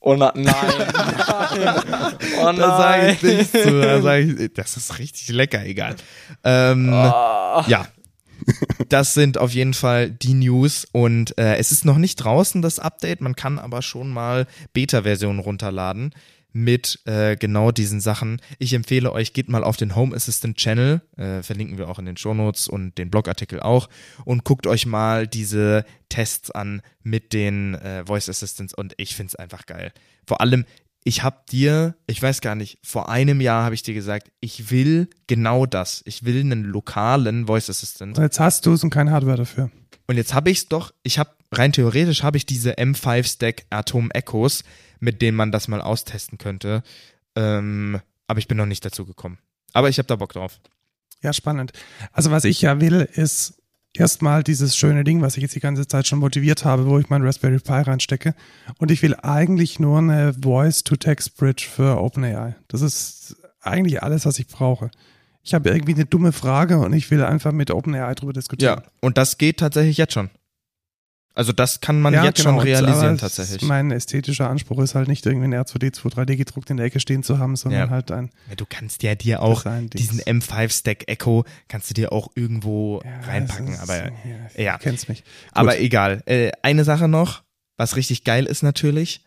Oh na, nein, [laughs] nein. Oh nein. Da sage ich nichts zu. Da sage ich, das ist richtig lecker, egal. Ähm, oh. Ja. Das sind auf jeden Fall die News und äh, es ist noch nicht draußen das Update, man kann aber schon mal Beta-Versionen runterladen mit äh, genau diesen Sachen. Ich empfehle euch, geht mal auf den Home Assistant Channel, äh, verlinken wir auch in den Shownotes und den Blogartikel auch und guckt euch mal diese Tests an mit den äh, Voice Assistants und ich finde es einfach geil. Vor allem, ich habe dir, ich weiß gar nicht, vor einem Jahr habe ich dir gesagt, ich will genau das. Ich will einen lokalen Voice Assistant. Und jetzt hast du es und keine Hardware dafür. Und jetzt habe ich es doch, ich habe rein theoretisch habe ich diese M5 Stack Atom Echos mit denen man das mal austesten könnte. Ähm, aber ich bin noch nicht dazu gekommen. Aber ich habe da Bock drauf. Ja, spannend. Also was ich ja will, ist erstmal dieses schöne Ding, was ich jetzt die ganze Zeit schon motiviert habe, wo ich meinen Raspberry Pi reinstecke. Und ich will eigentlich nur eine Voice-to-Text-Bridge für OpenAI. Das ist eigentlich alles, was ich brauche. Ich habe irgendwie eine dumme Frage und ich will einfach mit OpenAI drüber diskutieren. Ja, und das geht tatsächlich jetzt schon. Also das kann man Ja, jetzt genau, schon realisieren aber tatsächlich. Mein ästhetischer Anspruch ist halt nicht irgendwie ein R2D2 3D gedruckt in der Ecke stehen zu haben, sondern Ja. halt ein Ja, du kannst ja dir auch diesen M5 Stack Echo kannst du dir auch irgendwo reinpacken, ist- aber ja, kennst mich. aber egal. Äh, eine Sache noch, was richtig geil ist natürlich,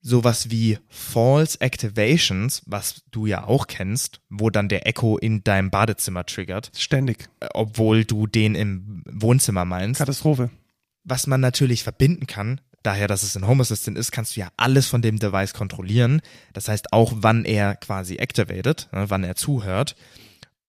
sowas wie False Activations, was du ja auch kennst, wo dann der Echo in deinem Badezimmer triggert, Ständig. äh, obwohl du den im Wohnzimmer meinst. Katastrophe. was man natürlich verbinden kann, daher, dass es ein Home Assistant ist, kannst du ja alles von dem Device kontrollieren. Das heißt auch, wann er quasi activated, ne, wann er zuhört.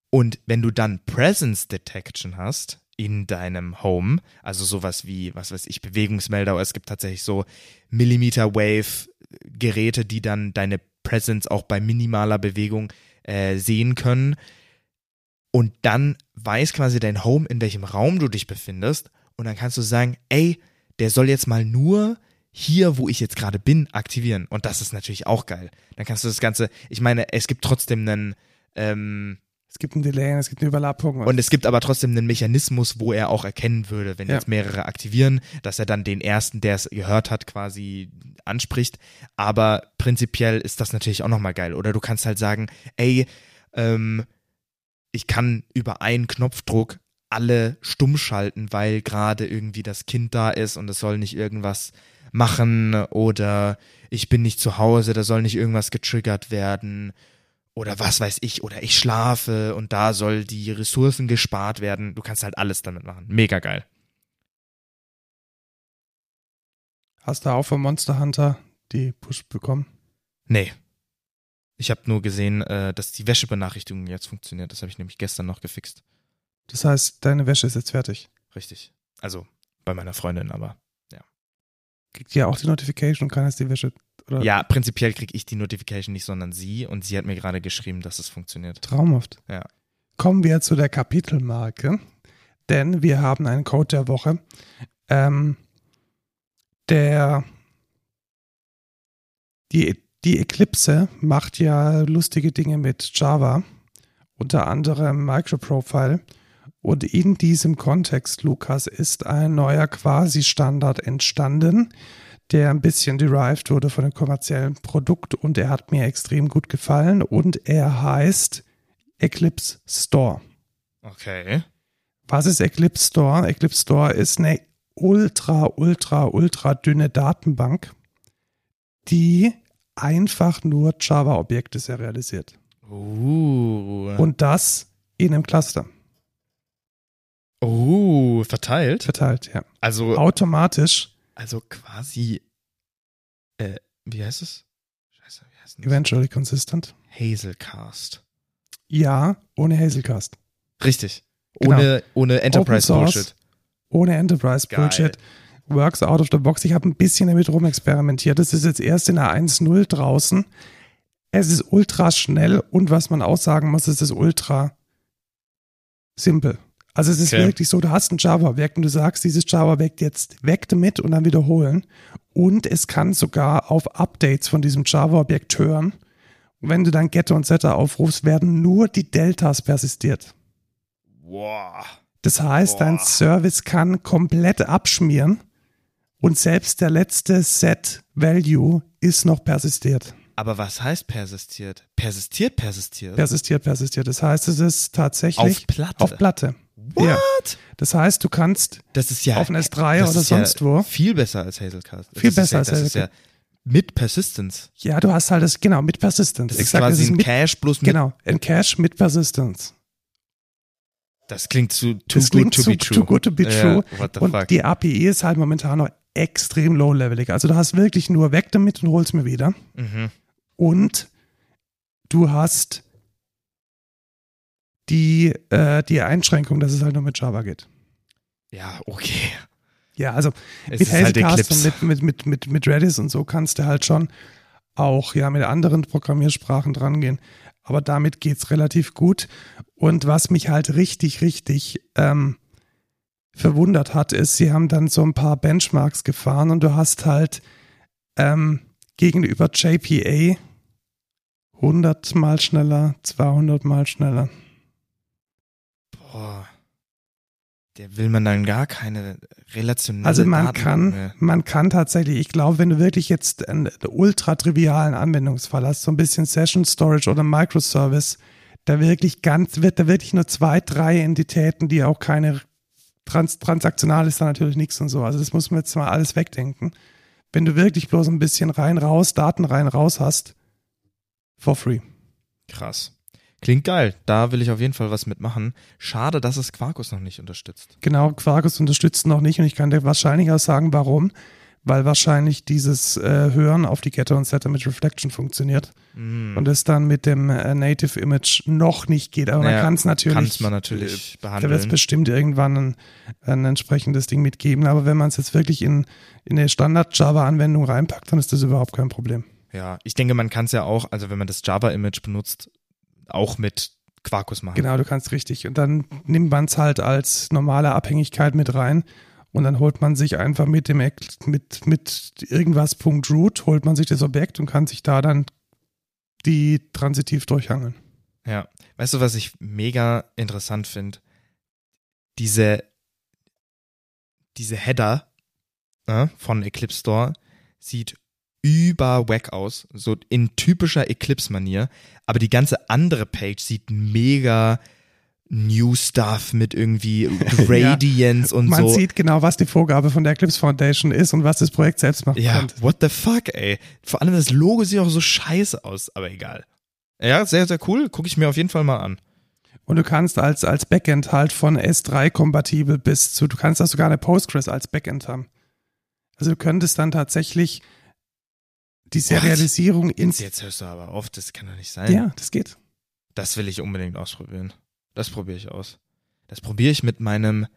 Und wenn du dann Presence Detection hast in deinem Home, also sowas wie, was weiß ich, Bewegungsmelder, oder es gibt tatsächlich so Millimeter Wave Geräte, die dann deine Presence auch bei minimaler Bewegung äh, sehen können. Und dann weiß quasi dein Home, in welchem Raum du dich befindest. Und dann kannst du sagen, ey, der soll jetzt mal nur hier, wo ich jetzt gerade bin, aktivieren. Und das ist natürlich auch geil. Dann kannst du das Ganze, ich meine, es gibt trotzdem einen, ähm, Es gibt ein Delay, es gibt eine Überlappung. und es gibt aber trotzdem einen Mechanismus, wo er auch erkennen würde, wenn Ja. jetzt mehrere aktivieren, dass er dann den ersten, der es gehört hat, quasi anspricht. Aber prinzipiell ist das natürlich auch nochmal geil. Oder du kannst halt sagen, ey, ähm, ich kann über einen Knopfdruck alle stumm schalten, weil gerade irgendwie das Kind da ist und es soll nicht irgendwas machen oder ich bin nicht zu Hause, da soll nicht irgendwas getriggert werden oder was weiß ich, oder ich schlafe und da soll die Ressourcen gespart werden. Du kannst halt alles damit machen. Mega geil. Hast du auch von Monster Hunter die Push bekommen? Nee. Ich habe nur gesehen, äh, dass die Wäschebenachrichtigung jetzt funktioniert. Das habe ich nämlich gestern noch gefixt. Das heißt, deine Wäsche ist jetzt fertig. Richtig. Also bei meiner Freundin, aber. Kriegt ihr auch die Notification und kann jetzt die Wäsche oder Ja, prinzipiell kriege ich die Notification nicht, sondern sie. Und sie hat mir gerade geschrieben, dass es funktioniert. traumhaft. Ja. Kommen wir zu der Kapitelmarke, denn wir haben einen Code der Woche. Ähm, der die, die Eclipse macht ja lustige Dinge mit Java, unter anderem Microprofile. Und in diesem Kontext, Lukas, ist ein neuer Quasi-Standard entstanden, der ein bisschen derived wurde von dem kommerziellen Produkt und er hat mir extrem gut gefallen und er heißt Eclipse Store. Okay. Was ist Eclipse Store? Eclipse Store ist eine ultra, ultra, ultra dünne Datenbank, die einfach nur Java-Objekte serialisiert. Uh. Und das in einem Cluster uh, verteilt. verteilt, ja. Also, Automatisch, also quasi. Äh, wie heißt es? Scheiße, wie heißt das? eventually consistent. Hazelcast. Ja, ohne Hazelcast. Richtig. Genau. Ohne, ohne Enterprise Source. Bullshit. Ohne Enterprise Geil. Bullshit. Works out of the box. Ich habe ein bisschen damit rumexperimentiert. Das ist jetzt erst in der 1.0 draußen. Es ist ultra schnell und was man auch sagen muss, es ist ultra simpel. Also es ist Okay. wirklich so, du hast ein Java-Objekt und du sagst dieses Java-Objekt jetzt weg damit und dann wiederholen. Und es kann sogar auf Updates von diesem Java-Objekt hören. Und wenn du dann Getter und Setter aufrufst, werden nur die Deltas persistiert. Wow. Das heißt, dein Boah. Service kann komplett abschmieren und selbst der letzte Set-Value ist noch persistiert. Aber was heißt persistiert? Persistiert, persistiert? Persistiert, persistiert. Das heißt, es ist tatsächlich Auf Platte. auf Platte. What? Ja. Das heißt, du kannst Das ist ja auf ein S3 das oder ist ja sonst wo. Viel besser als Hazelcast. Viel das besser ist ja, als ja mit Persistence. Ja, du hast halt das, genau, mit Persistence. Das ist Exakt, quasi das ist ein mit, Cache bloß mit. genau, ein Cache mit Persistence. Das klingt zu too Das good to zu, be true. too good to be true. what the und fuck? die API ist halt momentan noch extrem low-levelig. Also du hast wirklich nur weg damit und holst mir wieder. Mhm. und du hast die, äh, die Einschränkung, dass es halt nur mit Java geht. Ja, okay. Ja, also Es mit ist halt und mit, mit, mit, mit, Redis und so kannst du halt schon auch ja mit anderen Programmiersprachen drangehen. Aber damit geht's relativ gut. Und was mich halt richtig, richtig ähm, verwundert hat, ist, sie haben dann so ein paar Benchmarks gefahren und du hast halt ähm, gegenüber JPA 100 mal schneller, 200 mal schneller. Boah. der will man dann gar keine relationelle Also man Daten kann, mehr. man kann tatsächlich, ich glaube, wenn du wirklich jetzt einen ultra trivialen Anwendungsfall hast, so ein bisschen Session Storage oder Microservice, da wirklich ganz, wird da wirklich nur zwei, drei Entitäten, die auch keine trans transaktional ist, da natürlich nichts und so. Also das muss man jetzt mal alles wegdenken. Wenn du wirklich bloß ein bisschen rein, raus, Daten rein, raus hast, for free. Krass. Klingt geil. Da will ich auf jeden Fall was mitmachen. Schade, dass es Quarkus noch nicht unterstützt. Genau, Quarkus unterstützt noch nicht und ich kann dir wahrscheinlich auch sagen, warum. Weil wahrscheinlich dieses äh, Hören auf die Getter und Setter mit Reflection funktioniert Mm. und es dann mit dem äh, Native Image noch nicht geht. Aber man Naja, kann es natürlich. Kann's man natürlich Da wird es behandeln. bestimmt irgendwann ein, ein entsprechendes Ding mitgeben. Aber wenn man es jetzt wirklich in, in eine Standard-Java-Anwendung reinpackt, dann ist das überhaupt kein Problem. Ja, ich denke, man kann es ja auch, also wenn man das Java-Image benutzt, auch mit Quarkus machen. Genau, du kannst richtig. Und dann nimmt man es halt als normale Abhängigkeit mit rein. Und dann holt man sich einfach mit dem Eck- mit, mit irgendwas Punkt Root, holt man sich das Objekt und kann sich da dann die transitiv durchhangeln. Ja. Weißt du, was ich mega interessant finde? Diese, diese Header äh, von Eclipse Store sieht über wack aus, so in typischer Eclipse-Manier, aber die ganze andere Page sieht mega New Stuff mit irgendwie [laughs] Gradients und Man so. sieht genau, was die Vorgabe von der Eclipse Foundation ist und was das Projekt selbst macht. Ja, könnte. what the fuck, ey. Vor allem das Logo sieht auch so scheiße aus, aber egal. Ja, sehr, sehr cool. Gucke ich mir auf jeden Fall mal an. Und du kannst als, als Backend halt von S3 kompatibel bis zu, du kannst auch sogar eine Postgres als Backend haben. Also du könntest dann tatsächlich die Serialisierung ins, Jetzt hörst du aber auf, das kann doch nicht sein. ja, das geht. Das will ich unbedingt ausprobieren. Das probiere ich aus. Das probiere ich mit meinem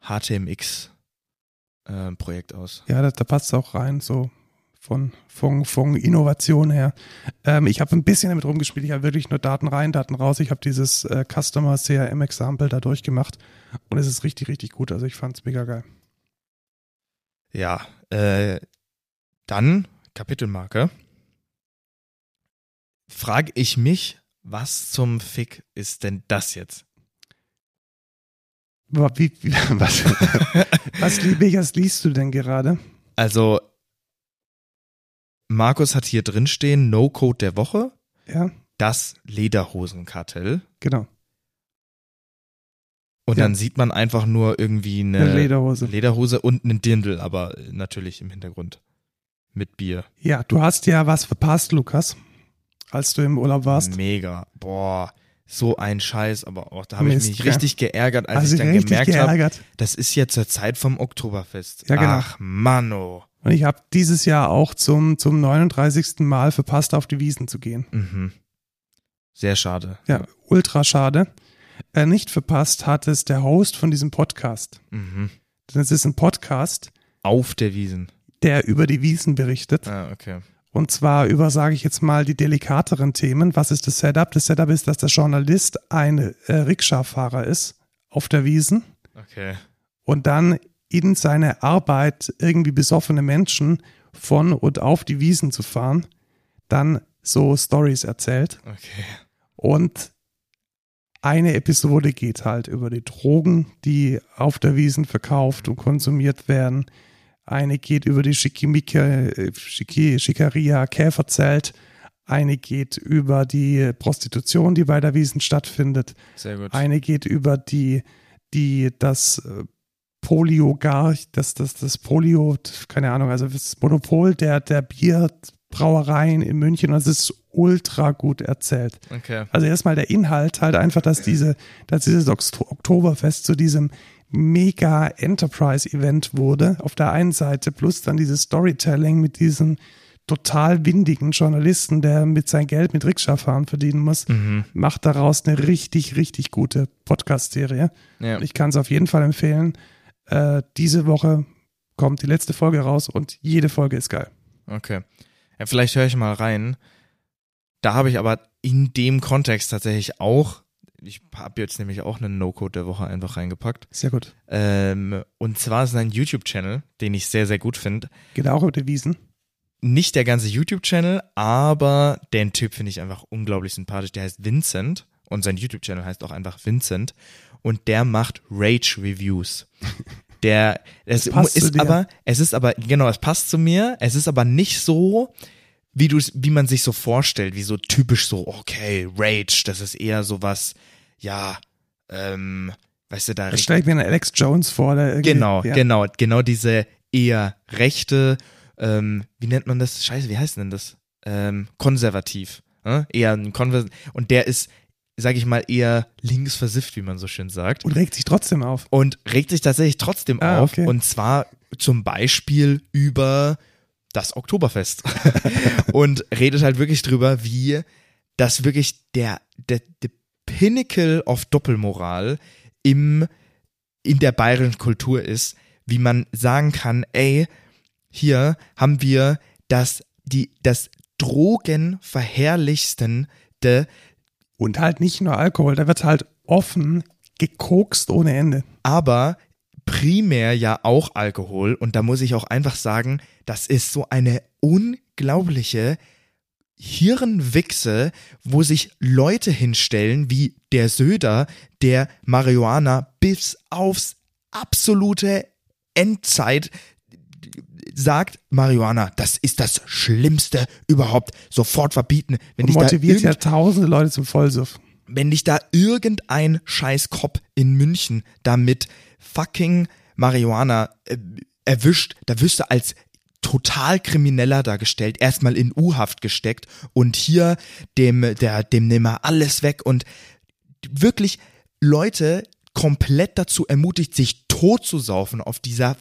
HTMX-Projekt aus. Ja, da, da passt es auch rein, so von, von, von Innovation her. Ähm, ich habe ein bisschen damit rumgespielt. Ich habe wirklich nur Daten rein, Daten raus. Ich habe dieses äh, Customer CRM Example da durchgemacht und es ist richtig, richtig gut. Also ich fand es mega geil. Ja, äh, dann Kapitelmarke. Frage ich mich, was zum Fick ist denn das jetzt? Wa- Wie, wie, [laughs] was, was, welches liest du denn gerade? Also, Markus hat hier drin stehen, No-Code der Woche, Ja, das Lederhosenkartell. genau. Und Ja. dann sieht man einfach nur irgendwie eine, Eine Lederhose. Lederhose und einen Dirndl, aber natürlich im Hintergrund. Mit Bier. Ja, du hast ja was verpasst, Lukas, als du im Urlaub warst. Mega. Boah, so ein Scheiß, aber auch da habe ich mich richtig geärgert, als Also ich dann gemerkt habe, geärgert. das ist ja zur Zeit vom Oktoberfest. Ja, genau. Ach, Manno. Und ich habe dieses Jahr auch zum, zum 39. Mal verpasst, auf die Wiesen zu gehen. Mhm. Sehr schade. Ja, ultra schade. Äh, nicht verpasst hat es der Host von diesem Podcast. Mhm. Denn es ist ein Podcast, Auf der Wiesen. Der über die Wiesen berichtet. Ah, okay. Und zwar über, sage ich jetzt mal, die delikateren Themen. Was ist das Setup? Das Setup ist, dass der Journalist ein äh, Rikscha-Fahrer ist auf der Wiesen Okay. und dann in seine Arbeit irgendwie besoffene Menschen von und auf die Wiesen zu fahren, dann so Stories erzählt. Okay. Und eine Episode geht halt über die Drogen, die auf der Wiesen verkauft und konsumiert werden. Eine geht über die Schickimicke, Schicki, Schickeria Käferzelt. Eine geht über die Prostitution, die bei der Wiesen stattfindet. Eine geht über die, die, das äh, Poliogar, das, das, das Polio, keine Ahnung, also das Monopol der, der Bierbrauereien in München. Es ist ultra gut erzählt. Okay. Also erstmal der Inhalt halt einfach, dass diese, dass dieses Oktoberfest zu diesem mega Enterprise-Event wurde, auf der einen Seite, plus dann dieses Storytelling mit diesem total windigen Journalisten, der mit sein Geld mit Rikscha-Fahren verdienen muss, Mhm. macht daraus eine richtig, richtig gute Podcast-Serie. Ja. Ich kann es auf jeden Fall empfehlen. Äh, diese Woche kommt die letzte Folge raus und jede Folge ist geil. Okay. Ja, vielleicht höre ich mal rein. Da habe ich aber in dem Kontext tatsächlich auch, ich habe jetzt nämlich auch einen No-Code der Woche einfach reingepackt. Sehr gut. Ähm, und zwar ist es ein YouTube-Channel, den ich sehr, sehr gut finde. Geht auch über die Wiesen. Nicht der ganze YouTube-Channel, aber den Typ finde ich einfach unglaublich sympathisch. Der heißt Vincent und sein YouTube-Channel heißt auch einfach Vincent und der macht Rage-Reviews. [laughs] Der, es ist aber, es ist aber, genau, es passt zu mir, es ist aber nicht so, wie du wie man sich so vorstellt, wie so typisch so, okay, Rage, das ist eher sowas, ja, ähm, weißt du, da. Das stelle ich mir einen Alex Jones vor. genau, ja. genau, genau diese eher rechte, ähm, wie nennt man das? Scheiße, wie heißt denn das? Ähm, konservativ. Äh? Eher ein Konvers und der ist sag ich mal, eher links versifft, wie man so schön sagt. Und regt sich trotzdem auf. Und regt sich tatsächlich trotzdem ah, auf. Okay. Und zwar zum Beispiel über das Oktoberfest. [laughs] und redet halt wirklich drüber, wie das wirklich der, der, der Pinnacle of Doppelmoral im, in der bayerischen Kultur ist, wie man sagen kann, ey, hier haben wir das, die, das Drogenverherrlichstende und halt nicht nur Alkohol, da wird halt offen gekokst ohne Ende. Aber primär ja auch Alkohol und da muss ich auch einfach sagen, das ist so eine unglaubliche Hirnwichse, wo sich Leute hinstellen wie der Söder, der Marihuana bis aufs absolute Endzeit sagt Marihuana, das ist das Schlimmste überhaupt, sofort verbieten. Wenn Und motiviert ja tausende Leute zum Vollsuff. Wenn dich da irgendein Scheißkopf in München damit fucking Marihuana äh, erwischt, da wirst du als total krimineller dargestellt, erstmal in U-Haft gesteckt und hier dem, der, dem nimm mal alles weg und wirklich Leute komplett dazu ermutigt, sich tot zu saufen auf dieser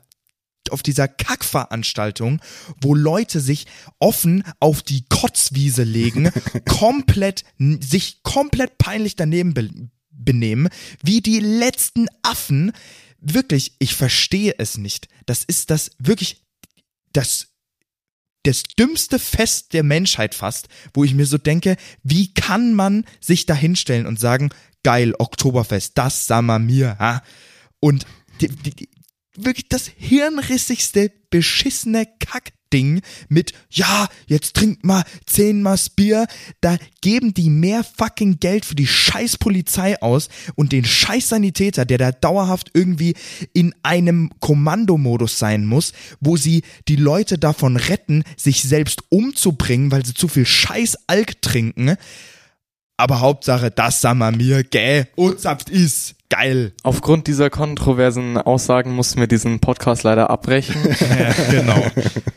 auf dieser Kackveranstaltung, wo Leute sich offen auf die Kotzwiese legen, [laughs] komplett, sich komplett peinlich daneben be benehmen, wie die letzten Affen. Wirklich, ich verstehe es nicht. Das ist das wirklich das das dümmste Fest der Menschheit fast, wo ich mir so denke, wie kann man sich da hinstellen und sagen, geil, Oktoberfest, das sah mal mir, ha? Und die, die, wirklich das hirnrissigste, beschissene Kackding mit, ja, jetzt trinkt mal zehnmal Bier, da geben die mehr fucking Geld für die scheiß Polizei aus und den scheiß Sanitäter, der da dauerhaft irgendwie in einem Kommandomodus sein muss, wo sie die Leute davon retten, sich selbst umzubringen, weil sie zu viel scheiß Alk trinken. Aber Hauptsache, das sag mal mir, gäh, und saft ist. Geil. Aufgrund dieser kontroversen Aussagen mussten wir diesen Podcast leider abbrechen. [laughs] ja, genau.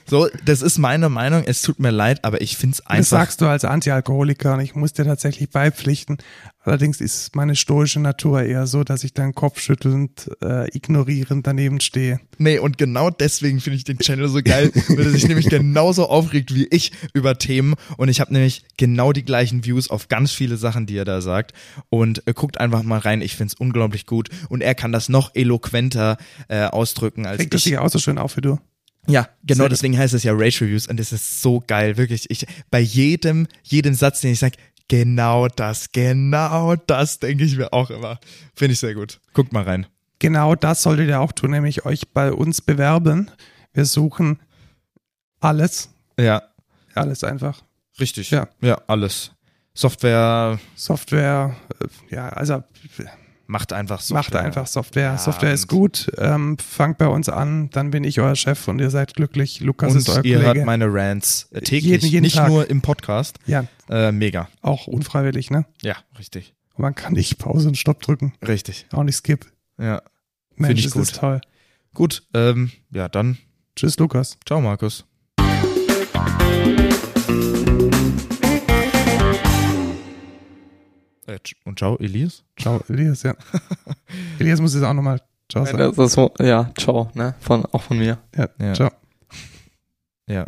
So, das ist meine Meinung. Es tut mir leid, aber ich find's einfach. Das sagst du als Antialkoholiker und ich muss dir tatsächlich beipflichten. Allerdings ist meine stoische Natur eher so, dass ich dann kopfschüttelnd, äh, ignorierend daneben stehe. Nee, und genau deswegen finde ich den Channel so geil, weil er sich nämlich genauso aufregt wie ich über Themen. Und ich habe nämlich genau die gleichen Views auf ganz viele Sachen, die er da sagt. Und äh, guckt einfach mal rein. Ich finde es unglaublich gut. Und er kann das noch eloquenter äh, ausdrücken als Regt ich. Regt das sich auch so schön auf wie du? Ja, genau deswegen heißt es ja Rage Reviews und es ist so geil, wirklich. Ich bei jedem jedem Satz, den ich sage, Genau das, genau das denke ich mir auch immer. Finde ich sehr gut. Guckt mal rein. Genau das solltet ihr auch tun, nämlich euch bei uns bewerben. Wir suchen alles. Ja. Alles einfach. Richtig. Ja. Ja, alles. Software. Software, äh, ja, also Macht einfach Software. Macht einfach Software. Ja, Software ist gut. Ähm, fangt bei uns an, dann bin ich euer Chef und ihr seid glücklich. Lukas und ist euer ihr Kollege. hört meine Rants äh, täglich, jeden, jeden nicht Tag. nur im Podcast. Ja. Äh, mega. Auch unfreiwillig, ne? Ja, richtig. Und man kann nicht Pause und Stopp drücken. Richtig. Auch nicht Skip. Ja. Mensch, ich das gut. ist toll. Gut, ähm, ja, dann. Tschüss, Lukas. Ciao, Markus. Äh, und ciao, Elias. Ciao, Elias, ja. [laughs] Elias muss jetzt auch nochmal ciao sagen. Das, das, ja, ciao, ne? Von, auch von mir. Ja, ja. ciao.